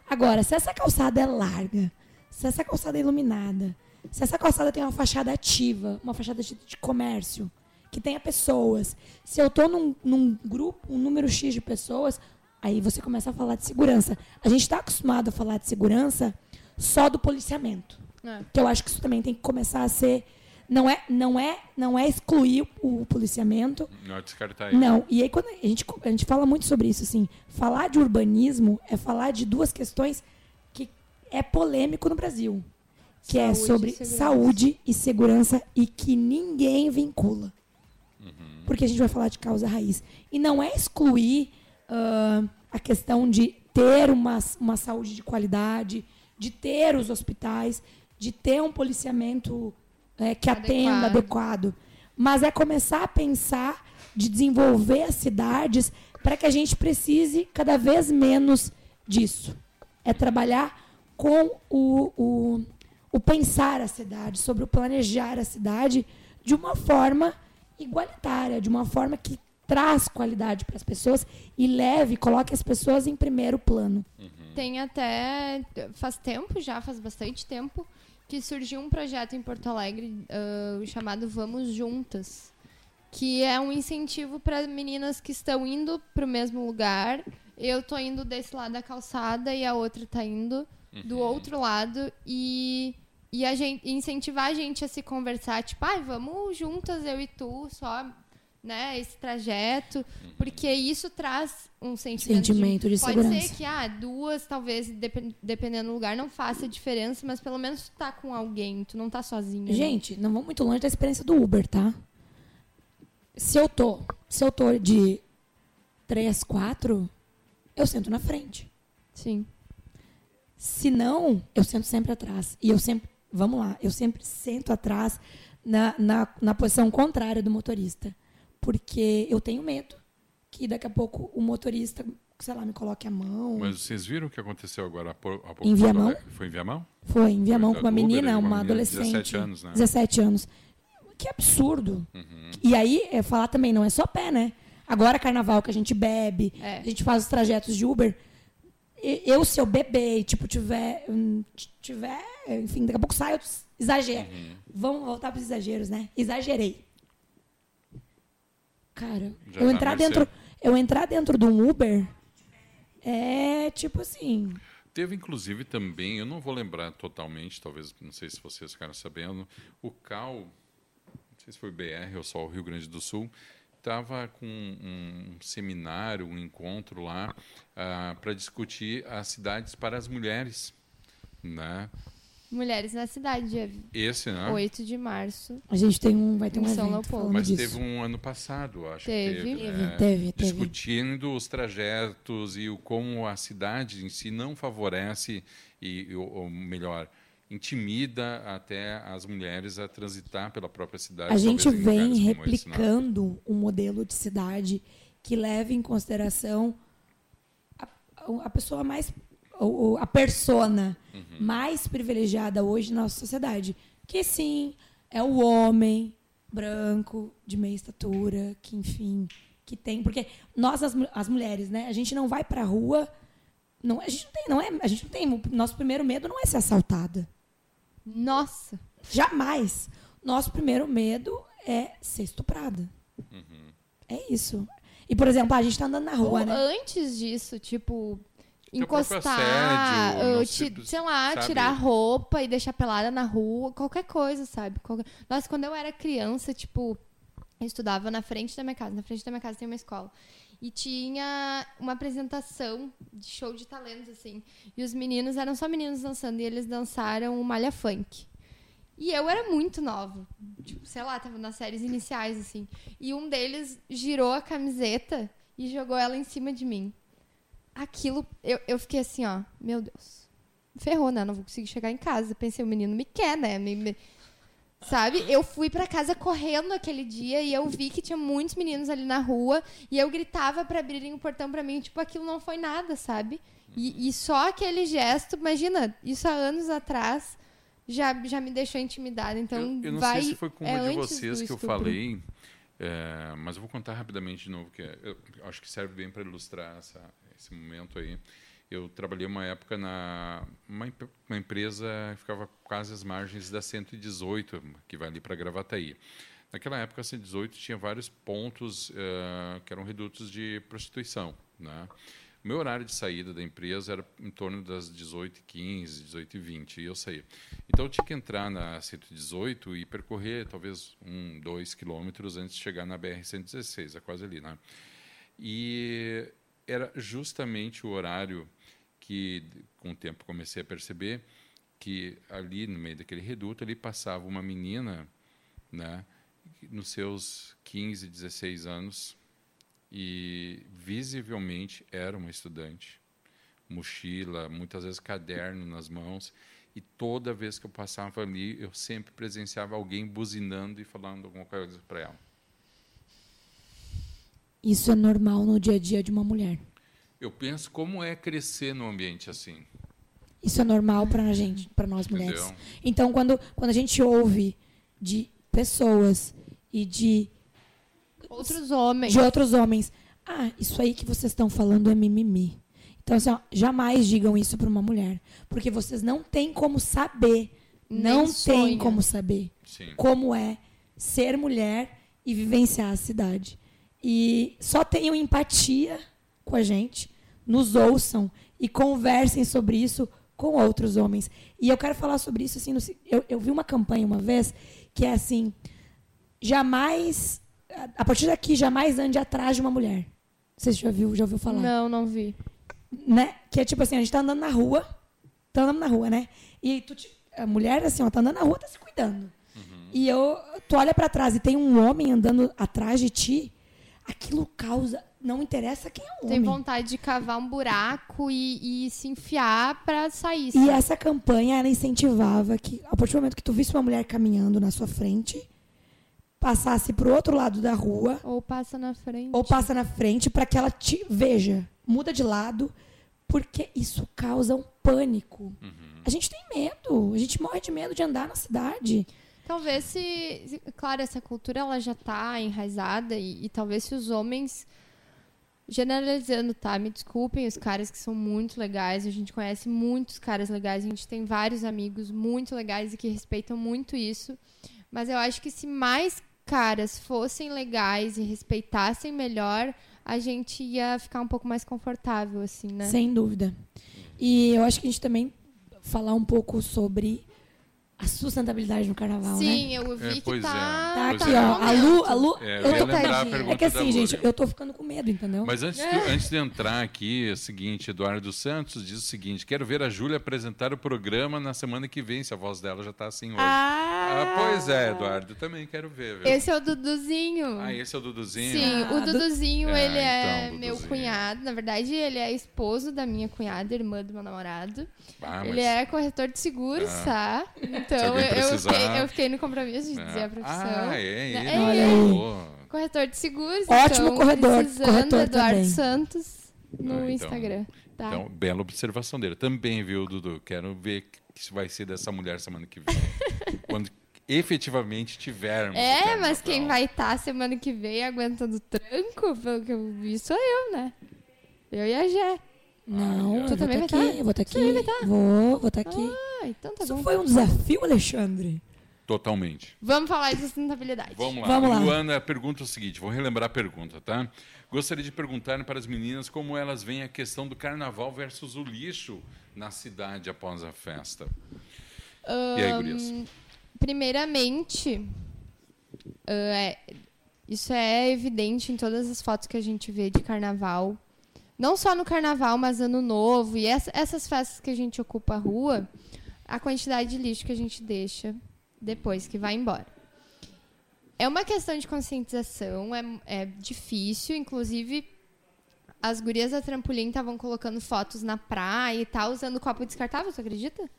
Agora, se essa calçada é larga, se essa calçada é iluminada, se essa calçada tem uma fachada ativa, uma fachada de, de comércio, que tenha pessoas, se eu tô num, num grupo, um número X de pessoas, aí você começa a falar de segurança. A gente está acostumado a falar de segurança só do policiamento.
É.
Que eu acho que isso também tem que começar a ser. Não é, não é, não é excluir o policiamento,
Não é descartar ele.
não, e aí quando a gente, a gente fala muito sobre isso, assim, falar de urbanismo é falar de duas questões que é polêmico no Brasil, que é
Saúde e
sobre
segurança.
saúde e segurança e que ninguém vincula. Porque a gente vai falar de causa raiz. E não é excluir ah, a questão de ter uma, uma saúde de qualidade, de ter os hospitais, de ter um policiamento eh, que atenda
Adequado.
adequado. Mas é começar a pensar de desenvolver as cidades para que a gente precise cada vez menos disso. É trabalhar com o, o, o pensar a cidade, sobre o planejar a cidade de uma forma igualitária, de uma forma que traz qualidade para as pessoas e leve, coloque as pessoas em primeiro plano.
Tem até. Faz tempo já, faz bastante tempo, que surgiu um projeto em Porto Alegre ah, chamado Vamos Juntas. Que é um incentivo para meninas que estão indo para o mesmo lugar. Eu tô indo desse lado da calçada e a outra tá indo do outro lado. E, e a gente, incentivar a gente a se conversar, tipo, ai, vamos juntas, eu e tu, só né, esse trajeto, porque isso traz um sentimento,
Sentimento de
Pode
segurança.
ser que ah, duas, talvez, depen- dependendo do lugar, não faça diferença, mas pelo menos tu tá com alguém, tu não tá sozinho. né?
Gente, não vamos muito longe da experiência do Uber, tá? Se eu tô, se eu tô de 3, 4, eu sento na frente.
Sim.
Se não, eu sento sempre atrás. E eu sempre, vamos lá, eu sempre sento atrás na, na, na posição contrária do motorista. Porque eu tenho medo que daqui a pouco o motorista, sei lá, me coloque a mão.
Mas vocês viram o que aconteceu agora há pou- há pouco?
Em Viamão?
Foi em Viamão?
Foi em Viamão com uma
Uber,
menina,
uma
uma, adolescente.
17 anos, né?
17 anos. Que absurdo.
Uhum.
E aí, é falar também, não é só pé, né? Agora, carnaval que a gente bebe,
É.
a gente faz os trajetos de Uber. Eu, se eu beber e, tipo, tiver, hum, tiver, enfim, daqui a pouco sai, eu exagero.
Uhum.
Vamos voltar para os exageros, né? Exagerei. Cara,
Já
eu entrar dentro, eu entrar dentro de um Uber é tipo assim,
Teve, inclusive, também, eu não vou lembrar totalmente, talvez, não sei se vocês ficaram sabendo, o CAL, não sei se foi BR ou só o Rio Grande do Sul, estava com um seminário, um encontro lá para discutir as cidades para as mulheres. Né?
Mulheres na cidade, dia
Esse, né?
8 de março.
a gente tem um, vai ter um
São
evento
Leopoldo.
Mas
disso.
teve um ano passado, acho
Teve.
que teve.
Teve,
é,
teve, teve.
Discutindo os trajetos e o como a cidade em si não favorece, e, ou, melhor, intimida até as mulheres a transitar pela própria cidade.
A gente vem
esse, né?
replicando um modelo de cidade que leve em consideração a, a pessoa mais. O- o- a persona
Uhum.
mais privilegiada hoje na nossa sociedade. Que sim, é o homem branco, de meia estatura, que enfim, que tem. Porque nós, as, as mulheres, né, a gente não vai pra rua. Não, a gente não tem, não é. A gente não tem. o Nosso primeiro medo não é ser assaltada.
Nossa!
Jamais. Nosso primeiro medo é ser estuprada. É isso. E, por exemplo, a gente tá andando na rua,
Ou
né?
antes disso, tipo, encostar,
assédio,
sei lá,
sabe?
tirar roupa e deixar pelada na rua, qualquer coisa, sabe? Qualquer- Nossa, quando eu era criança, tipo, eu estudava na frente da minha casa. Na frente da minha casa tem uma escola. E tinha uma apresentação de show de talentos, assim. E os meninos eram só meninos dançando e eles dançaram o Malha Funk. E eu era muito nova. Tipo, sei lá, tava nas séries iniciais, assim. E um deles girou a camiseta e jogou ela em cima de mim. Aquilo, eu, eu fiquei assim, ó, meu Deus. Ferrou, né? Não vou conseguir chegar em casa. Pensei, o menino me quer, né? Me- me- Sabe? Eu fui pra casa correndo aquele dia e eu vi que tinha muitos meninos ali na rua e eu gritava pra abrirem o portão pra mim, tipo, aquilo não foi nada, sabe? E, e só aquele gesto, imagina, isso há anos atrás já, já me deixou intimidada. Então,
eu, eu não
vai,
sei se foi com
é
uma de
antes
vocês que eu falei, é, mas eu vou contar rapidamente de novo, que é- eu acho que serve bem para ilustrar essa- esse momento aí. Eu trabalhei uma época na uma, uma empresa que ficava quase às margens da 118, que vai ali para Gravataí. Naquela época, a 118 tinha vários pontos eh, que eram redutos de prostituição. Né? O meu horário de saída da empresa era em torno das 18h15, 18h20, e eu saía. Então, eu tinha que entrar na 118 e percorrer talvez um, dois quilômetros antes de chegar na BR-116, é quase ali. Né? E era justamente o horário que, com o tempo, comecei a perceber que ali no meio daquele reduto ali passava uma menina, né, nos seus 15, 16 anos e visivelmente era uma estudante, mochila, muitas vezes caderno nas mãos e toda vez que eu passava ali eu sempre presenciava alguém buzinando e falando alguma coisa para ela.
Isso é normal no dia a dia de uma mulher.
Eu penso como é crescer num ambiente assim.
Isso é normal pra gente, para nós mulheres.
Entendeu?
Então, quando, quando a gente ouve de pessoas e de,
Outros homens.
de outros homens, ah, isso aí que vocês estão falando é mimimi. Então, assim, ó, jamais digam isso para uma mulher. Porque vocês não têm como saber.
Nem
não
sonha.
tem como saber
Sim.
como é ser mulher e vivenciar a cidade. E só tenham empatia com a gente, nos ouçam e conversem sobre isso com outros homens. E eu quero falar sobre isso assim, no eu, eu vi uma campanha uma vez que é assim, jamais a- partir daqui jamais ande atrás de uma mulher. Você já viu, já ouviu falar?
Não, não vi.
né? Que é tipo assim, a gente tá andando na rua, tá andando na rua, né? E tu te- a mulher, assim, ó, tá andando na rua, tá se cuidando. E eu, tu olha pra trás e tem um homem andando atrás de ti, aquilo causa, não interessa quem é o
Tem
homem.
vontade de cavar um buraco e, e se enfiar pra sair.
E
sabe?
essa campanha, ela incentivava que, a partir do momento que tu visse uma mulher caminhando na sua frente, passasse pro outro lado da rua,
Ou passa na frente.
ou passa na frente para que ela te veja. Muda de lado, porque isso causa um pânico. A gente tem medo, a gente morre de medo de andar na cidade.
Talvez se, se- Claro, essa cultura ela já tá enraizada e, e talvez se os homens. Generalizando, tá? Me desculpem os caras que são muito legais. A gente conhece muitos caras legais. A gente tem vários amigos muito legais e que respeitam muito isso. Mas eu acho que se mais caras fossem legais e respeitassem melhor, a gente ia ficar um pouco mais confortável, assim, né?
Sem dúvida. E eu acho que a gente também falar um pouco sobre a sustentabilidade no carnaval, né?
Sim, eu vi
É,
que
pois
tá.
é,
Tá
pois
aqui,
é.
ó. A Lu, a Lu.
É, eu
eu tô tadinha. É que assim, gente, eu tô ficando com medo, entendeu?
Mas antes,
É.
de, antes de entrar aqui, é o seguinte, Eduardo Santos diz o seguinte: quero ver a Júlia apresentar o programa na semana que vem, se a voz dela já está assim hoje. Ah, pois é, Eduardo, também quero ver. Viu?
Esse é o Duduzinho.
Ah, esse é o Duduzinho?
Sim,
Ah,
o
Du-
Duduzinho,
É,
ele é
então,
meu
Duduzinho.
cunhado. Na verdade, ele é esposo da minha cunhada, irmã do meu namorado.
Ah, mas-
Ele é corretor de seguros,
Ah.
tá? Então,
alguém
eu, eu fiquei, eu fiquei no compromisso de dizer a profissão.
Ah, é, ele.
É,
falou.
Corretor de seguros.
Ótimo
então,
corredor-
precisando,
corretor
Eduardo
também.
Santos no
Ah, então.
Instagram. Tá?
Então, bela observação dele. Também, viu, Dudu? Quero ver que isso vai ser dessa mulher semana que vem. [LAUGHS] Quando efetivamente tivermos.
é, mas quem vai estar semana que vem aguentando tranco, pelo que eu vi, sou eu, né? Eu e a Gé.
Não, eu
Tu
vou
também
tá
vai
aqui,
tá?
eu vou estar aqui.
tá?
Vou, vou estar aqui.
Ah, então tá
Isso
bom.
foi um desafio, Alexandre?
Totalmente.
Vamos falar de sustentabilidade.
Vamos lá.
Vamos lá.
Luana pergunta o seguinte: vou relembrar a pergunta, tá? Gostaria de perguntar para as meninas como elas veem a questão do carnaval versus o lixo na cidade após a festa. E aí, gurias?
Primeiramente, ah, é- isso é evidente em todas as fotos que a gente vê de carnaval. Não só no carnaval, mas ano novo. E essa- essas festas que a gente ocupa a rua, a quantidade de lixo que a gente deixa depois que vai embora. É uma questão de conscientização, é, é difícil. Inclusive, as gurias da trampolim estavam colocando fotos na praia e tal, usando copo descartável, você acredita?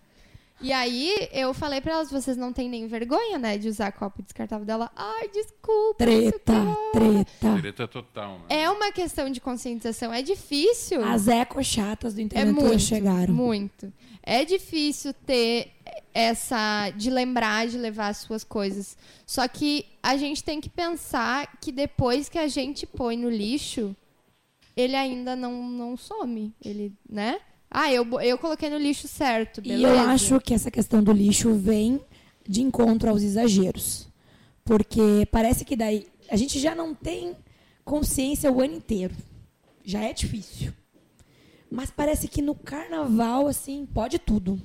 E aí eu falei pra elas, vocês não têm nem vergonha, né, de usar copo descartável dela. Ai, desculpa.
Treta, treta.
Treta total, né?
É uma questão de conscientização, é difícil.
As eco-chatas do
É
Interventura
muito,
chegaram.
muito. É difícil ter essa de lembrar de levar as suas coisas. Só que a gente tem que pensar que depois que a gente põe no lixo, ele ainda não, não some, ele, né? Ah, eu, eu coloquei no lixo certo,
E
beleza?
eu acho que essa questão do lixo vem de encontro aos exageros. Porque parece que daí a gente já não tem consciência o ano inteiro. Já é difícil. Mas parece que no carnaval, assim, pode tudo.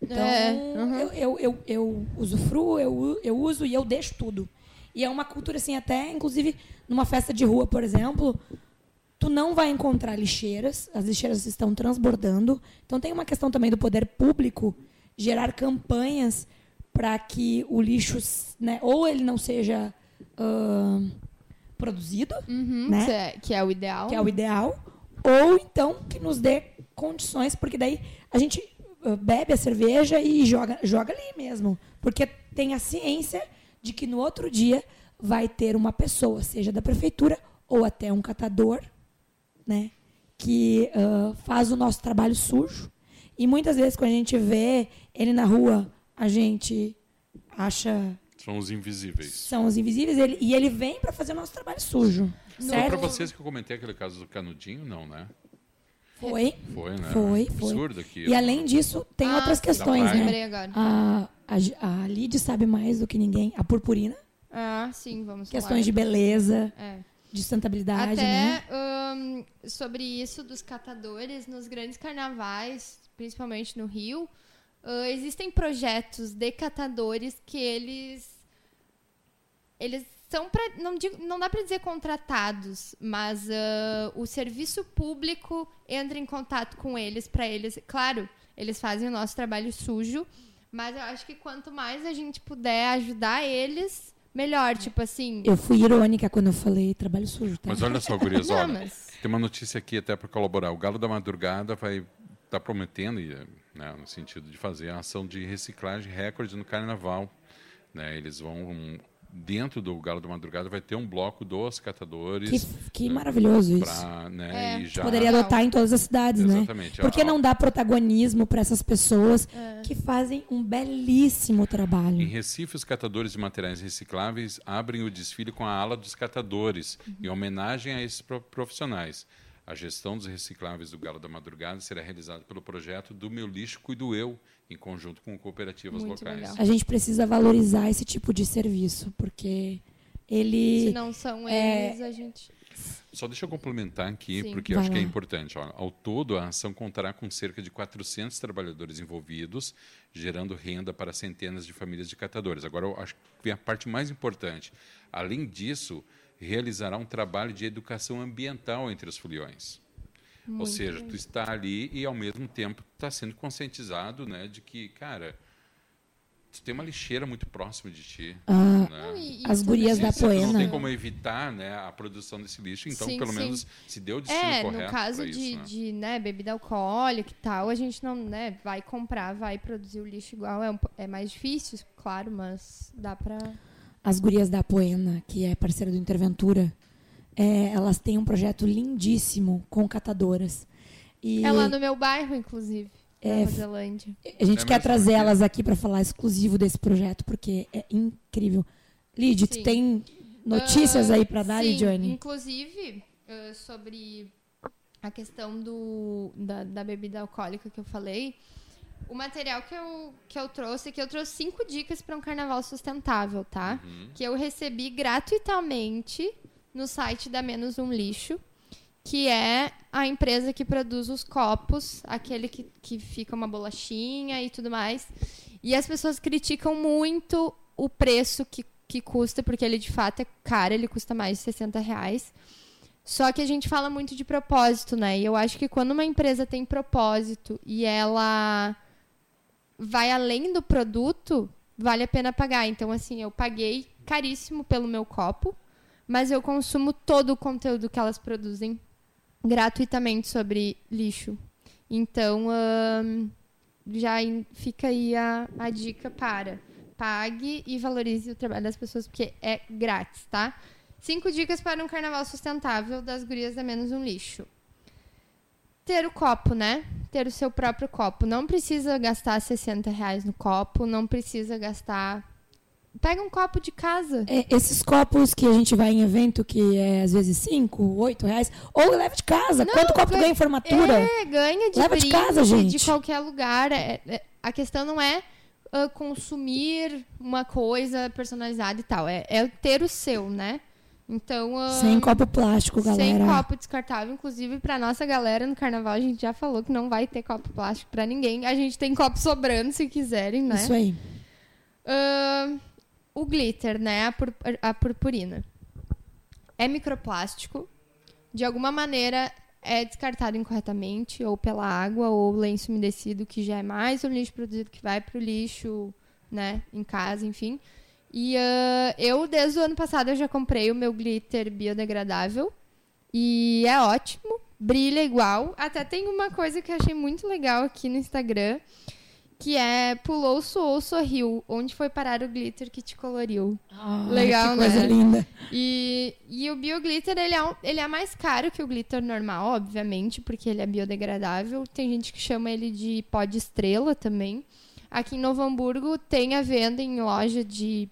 Então,
É, uhum.
eu, eu, eu, eu usufruo, eu, eu uso e eu deixo tudo. E é uma cultura, assim, até, inclusive, numa festa de rua, por exemplo, tu não vai encontrar lixeiras, as lixeiras estão transbordando. Então tem uma questão também do poder público gerar campanhas para que o lixo, né, ou ele não seja ahn, produzido,
Uhum,
né?
que é- que é o ideal.
que é o ideal, ou então que nos dê condições, porque daí a gente bebe a cerveja e joga, joga ali mesmo. Porque tem a ciência de que no outro dia vai ter uma pessoa, seja da prefeitura ou até um catador, né, que ah, faz o nosso trabalho sujo. E muitas vezes quando a gente vê ele na rua, a gente acha
São os invisíveis.
são os invisíveis ele, e ele vem para fazer o nosso trabalho sujo.
Foi
Certo?
pra vocês que eu comentei aquele caso do canudinho? Não, né?
Foi.
Foi, né?
Foi, foi.
Absurdo aquilo.
E além disso, tem
Ah,
outras questões, né?
Lembrei agora.
A, a, a Lid sabe mais do que ninguém. A purpurina,
Ah, sim, vamos
questões de
falar.
beleza,
É.
de sustentabilidade, né?
Até ahn, sobre isso dos catadores, nos grandes carnavais, principalmente no Rio, ah, existem projetos de catadores que eles. Eles são pra, não, digo- não dá para dizer contratados, mas ah, o serviço público entra em contato com eles para eles. Claro, eles fazem o nosso trabalho sujo, mas eu acho que quanto mais a gente puder ajudar eles, melhor. Tipo assim.
Eu fui irônica quando eu falei trabalho sujo, tá?
Mas olha só, gurias,
Não,
olha,
mas-
tem uma notícia aqui até para colaborar. O Galo da Madrugada vai estar prometendo, né, no sentido de fazer a ação de reciclagem recorde no Carnaval. Né, eles vão dentro do Galo da Madrugada vai ter um bloco dos catadores.
Que, que maravilhoso isso.
pra, né,
É,
e já
Poderia adotar em todas as cidades,
Exatamente.
né? Por que
A-
não dar protagonismo para essas pessoas
É.
que fazem um belíssimo
Em
trabalho?
Recife, os catadores de materiais recicláveis abrem o desfile com a ala dos catadores, em homenagem a esses pro- profissionais. A gestão dos recicláveis do Galo da Madrugada será realizada pelo projeto Do Meu Lixo Cuido Eu, em conjunto com cooperativas
Muito
locais.
legal.
A gente precisa valorizar esse tipo de serviço, porque ele...
Se não são
é-
eles, a gente.
Só deixa eu complementar aqui,
Sim.
porque acho que é importante. Ó. Ao todo, a ação contará com cerca de 400 trabalhadores envolvidos, gerando renda para centenas de famílias de catadores. Agora, eu acho que vem a parte mais importante. Além disso, realizará um trabalho de educação ambiental entre os foliões. Ou seja, tu está ali e, ao mesmo tempo, está sendo conscientizado né, de que, cara, tu tem uma lixeira muito próxima de ti.
Ah,
né?
E- e
As gurias da
tu não
Poena.
tem como evitar né, a produção desse lixo, então
Sim,
pelo
sim.
menos se deu o destino
É,
correto
no caso de,
isso, né?
de né, bebida alcoólica e tal, a gente não né, vai comprar, vai produzir o lixo igual. É, um é mais difícil, claro, mas dá pra.
as gurias da Poena, que é parceira do Interventura, é, elas têm um projeto lindíssimo com catadoras. E
É lá no meu bairro, inclusive.
É,
Nova Zelândia.
a gente
É
quer trazer elas aqui para falar exclusivo desse projeto, porque é incrível. Lid, tu tem notícias
Ah,
aí para dar,
sim,
Lidiane?
Inclusive, ah, sobre a questão do, da, da bebida alcoólica que eu falei, o material que eu, que eu trouxe, que eu trouxe cinco dicas para um carnaval sustentável, tá? Que eu recebi gratuitamente no site da Menos Um Lixo, que é a empresa que produz os copos, aquele que, que fica uma bolachinha e tudo mais. E as pessoas criticam muito o preço que, que custa, porque ele de fato é caro, ele custa mais de 60 reais. Só que a gente fala muito de propósito, né? E eu acho que quando uma empresa tem propósito e ela vai além do produto, vale a pena pagar. Então, assim, eu paguei caríssimo pelo meu copo, mas eu consumo todo o conteúdo que elas produzem gratuitamente sobre lixo. Então, já fica aí a, a dica para pague e valorize o trabalho das pessoas, porque é grátis, tá? Cinco dicas para um carnaval sustentável das gurias da Menos um Lixo. Ter o copo, né? Ter o seu próprio copo. Não precisa gastar 60 reais no copo, não precisa gastar... Pega um copo de casa.
É, esses copos que a gente vai em evento, que é às vezes 5, 8 reais, ou leva de casa.
Não,
Quanto copo
ganha-
ganha em formatura?
É, ganha de
Leva de
brinde,
casa, gente.
de qualquer lugar. É- é- a questão não é ah, consumir uma coisa personalizada e tal. É, é ter o seu, né? Então. ah,
Sem copo plástico, galera.
Sem copo descartável. Inclusive, pra nossa galera no carnaval, a gente já falou que não vai ter copo plástico pra ninguém. A gente tem copo sobrando se quiserem, né?
Isso aí.
Ahn, o glitter, né? A, pur- a purpurina. É microplástico. De alguma maneira é descartado incorretamente, ou pela água, ou lenço umedecido, que já é mais um lixo produzido que vai pro lixo, né? Em casa, enfim. E ah, eu, desde o ano passado, eu já comprei o meu glitter biodegradável. E é ótimo. Brilha igual. Até tem uma coisa que eu achei muito legal aqui no Instagram que é pulou, suou, sorriu. Onde foi parar o glitter que te coloriu?
Ai,
Legal,
que coisa
né?
linda.
E, e o bioglitter, ele é, um- ele é mais caro que o glitter normal, obviamente, porque ele é biodegradável. Tem gente que chama ele de pó de estrela também. Aqui em Novo Hamburgo tem a venda em loja de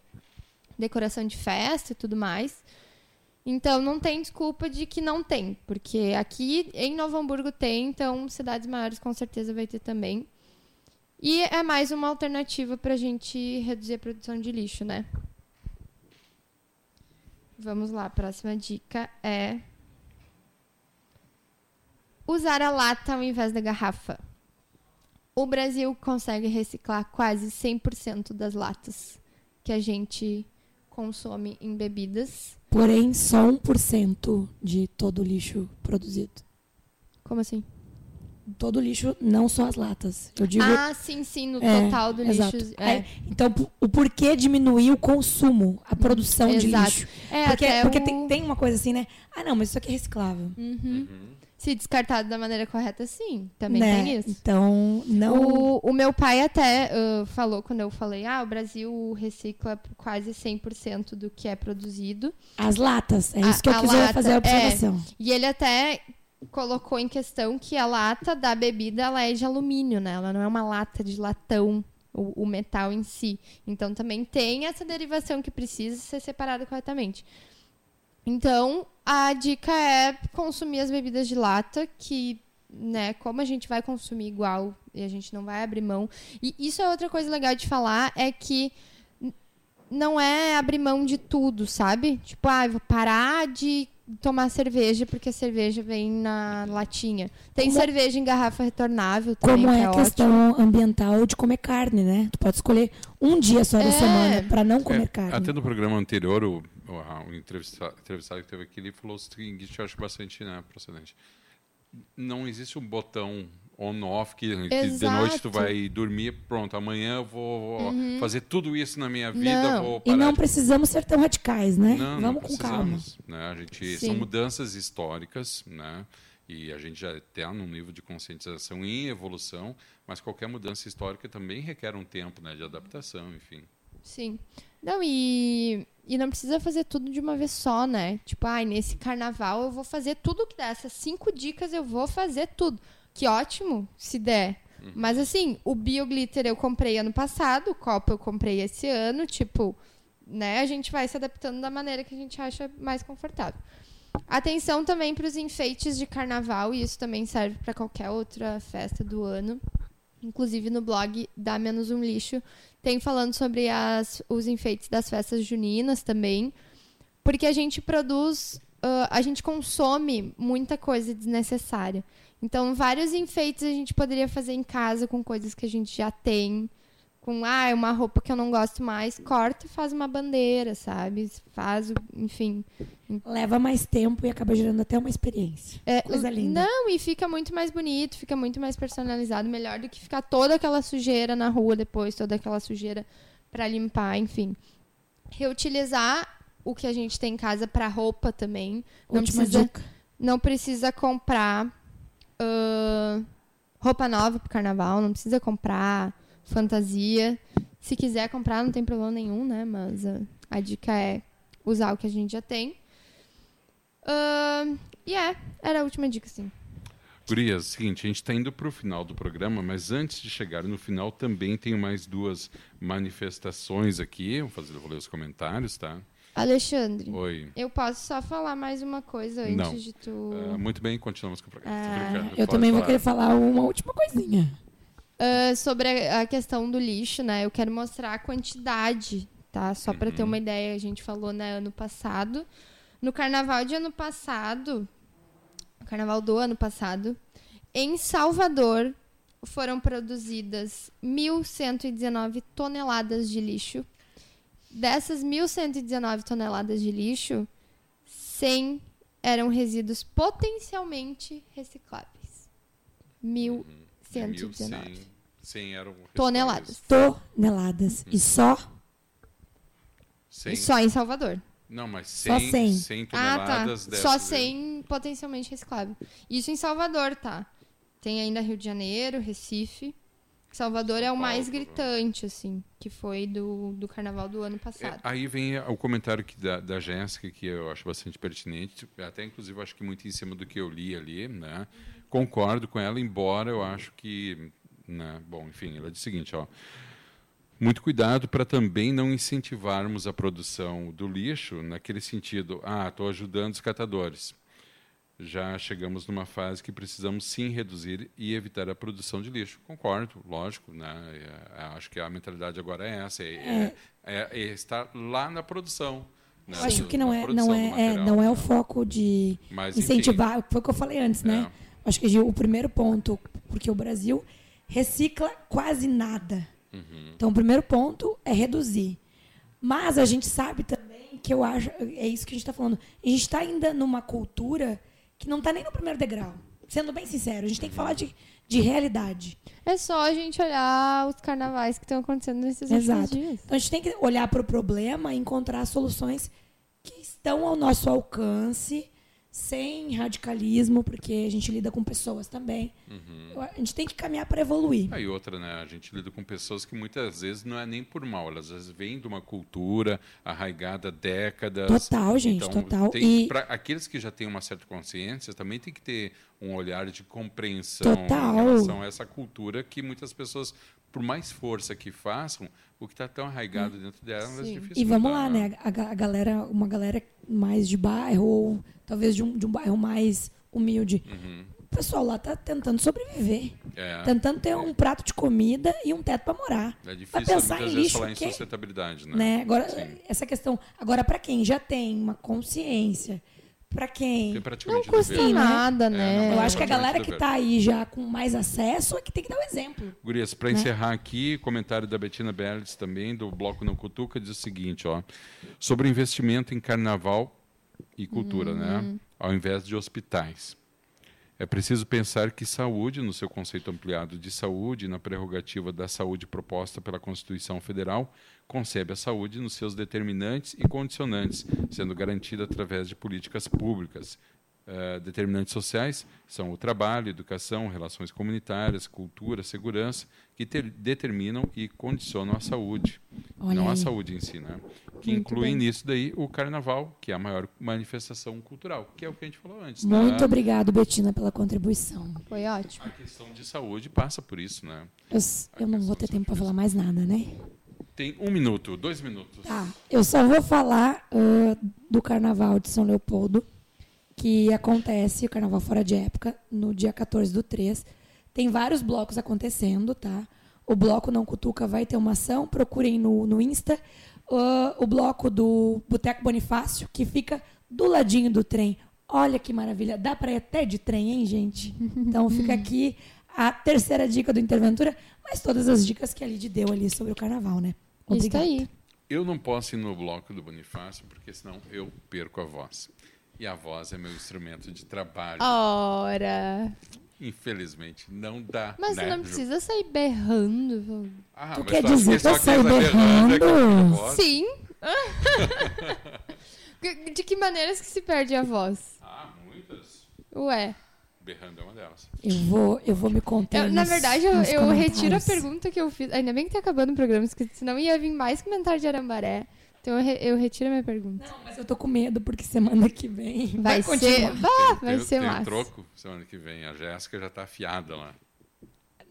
decoração de festa e tudo mais. Então não tem desculpa de que não tem, porque aqui em Novo Hamburgo tem, então cidades maiores com certeza vai ter também. E é mais uma alternativa para a gente reduzir a produção de lixo, né? Vamos lá, a próxima dica é usar a lata ao invés da garrafa. O Brasil consegue reciclar quase 100% das latas que a gente consome em bebidas.
Porém, só 1% de todo o lixo produzido.
Como assim?
Todo o lixo, não só as latas. Eu digo.
ah, sim, sim, no
É,
total do
exato.
lixo.
Aí,
É,
então, o porquê diminuir o consumo, a produção de
Exato.
lixo?
é
Porque,
até
porque
o-
tem, tem uma coisa assim, né? Ah, não, mas isso aqui é reciclável.
Uhum. Se descartado da maneira correta, sim. Também
né?
tem isso.
Então, não.
O, o meu pai até ah, falou quando eu falei, ah, o Brasil recicla quase 100% do que é produzido.
As latas. É
A-
isso que eu quis
lata,
fazer a
é.
observação.
E ele até colocou em questão que a lata da bebida ela é de alumínio, né? Ela não é uma lata de latão, o, o metal em si. Então também tem essa derivação que precisa ser separada corretamente. Então, a dica é consumir as bebidas de lata, que, né, como a gente vai consumir igual e a gente não vai abrir mão. E isso é outra coisa legal de falar, é que não é abrir mão de tudo, sabe? Tipo, ah, vou parar de tomar cerveja porque a cerveja vem na latinha. Tem
Como-
cerveja em garrafa retornável também,
Como
que
é
é
a
ótimo.
questão ambiental de comer carne, né? Tu pode escolher um dia só da
É.
semana para não comer
É,
carne.
Até no programa anterior, o, o, o entrevista- entrevistado que teve aqui, ele falou o seguinte, eu acho bastante né, procedente. Não existe um botão on-off que, que de noite tu vai dormir, pronto, amanhã eu vou, vou fazer tudo isso na minha vida,
Uhum. Não.
E não
de
precisamos ser tão radicais, né?
não,
Vamos
não
com calma.
Né? A gente,
Sim.
são mudanças históricas, né? E a gente já está num nível de conscientização em evolução, mas qualquer mudança histórica também requer um tempo né, de adaptação, enfim.
Sim. Não, e, e não precisa fazer tudo de uma vez só, né? Tipo, ai, nesse carnaval eu vou fazer tudo que der. Essas cinco dicas eu vou fazer tudo. Que ótimo, se der. Mas assim, o bioglitter eu comprei ano passado, o copo eu comprei esse ano, tipo, né? A gente vai se adaptando da maneira que a gente acha mais confortável. Atenção também para os enfeites de carnaval, e isso também serve para qualquer outra festa do ano. Inclusive no blog Dá Menos Um Lixo tem falando sobre as, os enfeites das festas juninas também. Porque a gente produz, ah, a gente consome muita coisa desnecessária. Então, vários enfeites a gente poderia fazer em casa com coisas que a gente já tem. Com, ah, é uma roupa que eu não gosto mais, corta e faz uma bandeira, sabe? Faz, enfim.
Leva mais tempo e acaba gerando até uma experiência.
É,
Coisa linda.
Não, e fica muito mais bonito, fica muito mais personalizado, melhor do que ficar toda aquela sujeira na rua depois, toda aquela sujeira para limpar, enfim. Reutilizar o que a gente tem em casa para roupa também. Não
Última
precisa,
dica.
não precisa comprar ah, roupa nova pro carnaval, não precisa comprar fantasia. Se quiser comprar, não tem problema nenhum, né? Mas ah, a dica é usar o que a gente já tem. Ahn, E é, era a última dica, sim.
Gurias, seguinte, a gente está indo para o final do programa, mas antes de chegar no final, também tenho mais duas manifestações aqui. Vou fazer, vou ler os comentários, tá?
Alexandre,
Oi.
eu posso só falar mais uma coisa antes
Não.
de tu.
Ah, muito bem, continuamos com o programa.
Ah,
Eu
pode
também vou
falar.
querer falar uma última coisinha.
Ah, sobre a, a questão do lixo, né? Eu quero mostrar a quantidade, tá? Só para ter uma ideia, a gente falou, né, ano passado. No carnaval de ano passado, carnaval do ano passado, em Salvador foram produzidas 1.119 toneladas de lixo. Dessas 1.119 toneladas de lixo, 100 eram resíduos potencialmente recicláveis. 1.119
1.100 100 eram
toneladas.
Toneladas. E só
100.
Só em Salvador.
Não, mas
Só
100,
100.
100
Ah, tá.
toneladas.
Só
aí.
100 potencialmente reciclável. Isso em Salvador, tá? Tem ainda Rio de Janeiro, Recife. Salvador é o mais
Paulo,
gritante, assim, que foi do, do carnaval do ano
É,
passado.
aí vem o comentário que da, da Jéssica, que eu acho bastante pertinente, até inclusive acho que muito em cima do que eu li ali, né? Concordo com ela, embora eu acho que, né? Bom, enfim, ela diz o seguinte, ó. Muito cuidado para também não incentivarmos a produção do lixo naquele sentido, ah, estou ajudando os catadores. Já chegamos numa fase que precisamos sim reduzir e evitar a produção de lixo. Concordo, lógico, né? É, acho que a mentalidade agora é essa, é, é- é- é estar lá na produção. né?
Eu acho que não é, não é, é,
material,
não é o foco de
Mas, enfim,
incentivar. Foi o que eu falei antes, né?
É.
Acho que Gil, o primeiro ponto, porque o Brasil recicla quase nada.
Uhum.
Então, o primeiro ponto é reduzir. Mas a gente sabe também que eu acho, é isso que a gente está falando. A gente está ainda numa cultura que não está nem no primeiro degrau. Sendo bem sincero, a gente tem que falar de, de realidade.
É só a gente olhar os carnavais que estão acontecendo nesses últimos
Exato.
dias.
Então a gente tem que olhar para o problema e encontrar soluções que estão ao nosso alcance, sem radicalismo, porque a gente lida com pessoas também.
Uhum.
A gente tem que caminhar para evoluir.
Aí outra, né? A gente lida com pessoas que muitas vezes não é nem por mal, elas vezes vêm de uma cultura arraigada décadas.
Total, gente,
Então,
total.
tem-
E-
pra aqueles que já têm uma certa consciência, também tem que ter um olhar de compreensão
Total.
em relação a essa cultura que muitas pessoas, por mais força que façam, o que está tão arraigado dentro delas é
Sim.
difícil.
E vamos
mudar,
lá, né? A, a galera, uma galera mais de bairro, ou talvez de um, de um bairro mais humilde. O pessoal lá tá tentando sobreviver.
Uhum. É.
Tentando ter um prato de comida e um teto para morar.
É
Vai
difícil
pensar
muitas
em lixo
falar em sustentabilidade, né?
né? Agora,
Sim.
essa questão. Agora, para quem já tem uma consciência, para quem.
Não custa
dever.
Né?
nada,
É,
né?
não,
Eu acho que a galera que
dever.
tá aí já com mais acesso é que tem que dar o exemplo.
Gurias, para
Né?
encerrar aqui, comentário da Betina Berles também, do Bloco Não Cutuca, diz o seguinte, ó, sobre investimento em carnaval e cultura, né, ao invés de hospitais. É preciso pensar que saúde, no seu conceito ampliado de saúde, na prerrogativa da saúde proposta pela Constituição Federal, concebe a saúde nos seus determinantes e condicionantes, sendo garantida através de políticas públicas. Eh, determinantes sociais são o trabalho, educação, relações comunitárias, cultura, segurança, que ter- determinam e condicionam a saúde.
Olha
não a
aí.
saúde em si, né? Que
Muito
incluem
bem.
nisso daí o carnaval, que é a maior manifestação cultural, que é o que a gente falou antes.
Muito
né?
obrigado, Betina, pela contribuição.
Foi ótimo.
A questão de saúde passa por isso, né?
Eu, eu não vou ter tempo para falar mais nada, né?
Tem um minuto, dois minutos.
Tá. Eu só vou falar ah, do Carnaval de São Leopoldo, que acontece, o Carnaval Fora de Época, no dia 14 do 3. Tem vários blocos acontecendo, tá? O Bloco Não Cutuca vai ter uma ação, procurem no, no Insta. Ah, o bloco do Boteco Bonifácio, que fica do ladinho do trem. Olha que maravilha. Dá para ir até de trem, hein, gente? Então fica [LAUGHS] aqui a terceira dica do Interventura, mas todas as dicas que a Lid deu ali sobre o carnaval, né?
Isso
Obrigada.
aí.
Eu não posso ir no bloco do Bonifácio, porque senão eu perco a voz. E a voz é meu instrumento de trabalho.
Ora.
Infelizmente, não dá.
Mas
né,
você não
Ju?
precisa sair berrando.
Ah,
Tu
mas
quer dizer
que só
que eu saio
tá berrando é?
Sim. [LAUGHS] De que maneiras que se perde a voz?
Ah, muitas.
Ué.
Berrando é uma delas.
Eu vou, eu vou me conter.
Eu, na verdade, eu, eu retiro a pergunta que eu fiz. Ainda bem que tá acabando o programa, porque senão ia vir mais comentário de Arambaré. Então eu, re- eu retiro a minha pergunta.
Não, mas eu tô com medo, porque semana que vem
Vai,
vai,
ser.
continuar.
Bah, vai
tem,
ser
tem
massa.
troco semana que vem. A Jéssica já tá afiada lá.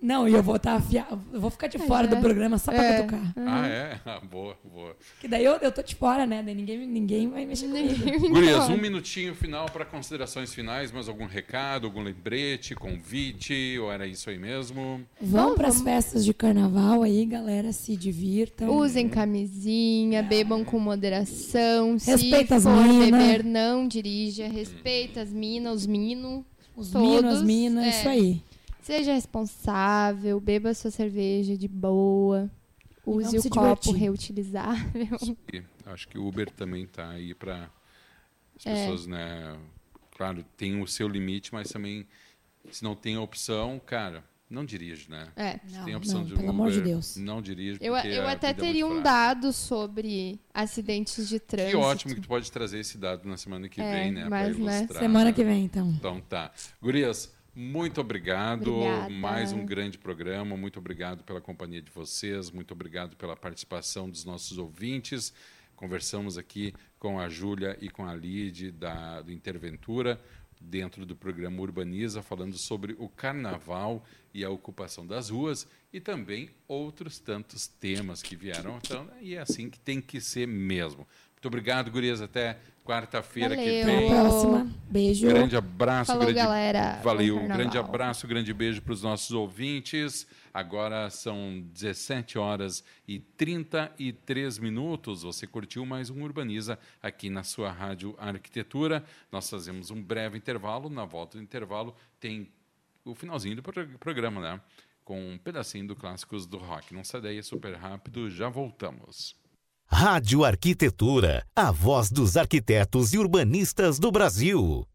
Não, e eu vou estar afiado. Eu vou ficar de fora
já.
do programa só pra
É.
cutucar.
Ah, é? Ah, boa, boa.
Que daí eu, eu tô de fora, né? Daí ninguém, ninguém vai mexer comigo.
Gurias, um minutinho final para considerações finais, mais algum recado, algum lembrete, convite, ou era isso aí mesmo?
Vão pras festas de carnaval aí, galera, se divirtam.
Usem camisinha, bebam com moderação.
Respeita as
se for
mina.
beber, não dirija. Respeita as minas, os minos.
Os
todos,
minos, as minas,
é.
isso aí.
Seja responsável, beba sua cerveja de boa. Use o copo
divertir.
reutilizável.
E acho que o Uber também tá aí para as
É.
pessoas, né? Claro, tem o seu limite, mas também, se não tem a opção, cara, não dirige, né?
É.
Se
Não,
tem a opção
não,
de
pelo
Uber,
amor de Deus.
não dirige.
Eu, eu até
é
teria um dado sobre acidentes de
Que
trânsito.
ótimo que tu pode trazer esse dado na semana que
É,
vem, né?
mas, né,
ilustrar,
Semana que vem, então.
Então tá. Gurias, muito obrigado.
Obrigada.
Mais um grande programa. Muito obrigado pela companhia de vocês. Muito obrigado pela participação dos nossos ouvintes. Conversamos aqui com a Júlia e com a Lid da, do Interventura, dentro do programa Urbaniza, falando sobre o carnaval e a ocupação das ruas e também outros tantos temas que vieram. Então, e é assim que tem que ser mesmo. Muito obrigado, Gurias. Até quarta-feira que vem.
Até a próxima. Beijo.
Grande abraço,
Falou,
grande...
galera.
Valeu,
carnaval.
grande abraço, grande beijo para os nossos ouvintes. Agora são 17 horas e 33 minutos. Você curtiu mais um Urbaniza aqui na sua Rádio Arquitetura. Nós fazemos um breve intervalo. Na volta do intervalo tem o finalzinho do pro- programa, né? Com um pedacinho do Clássicos do Rock. Não sai daí, é super rápido. Já voltamos.
Rádio Arquitetura, a voz dos arquitetos e urbanistas do Brasil.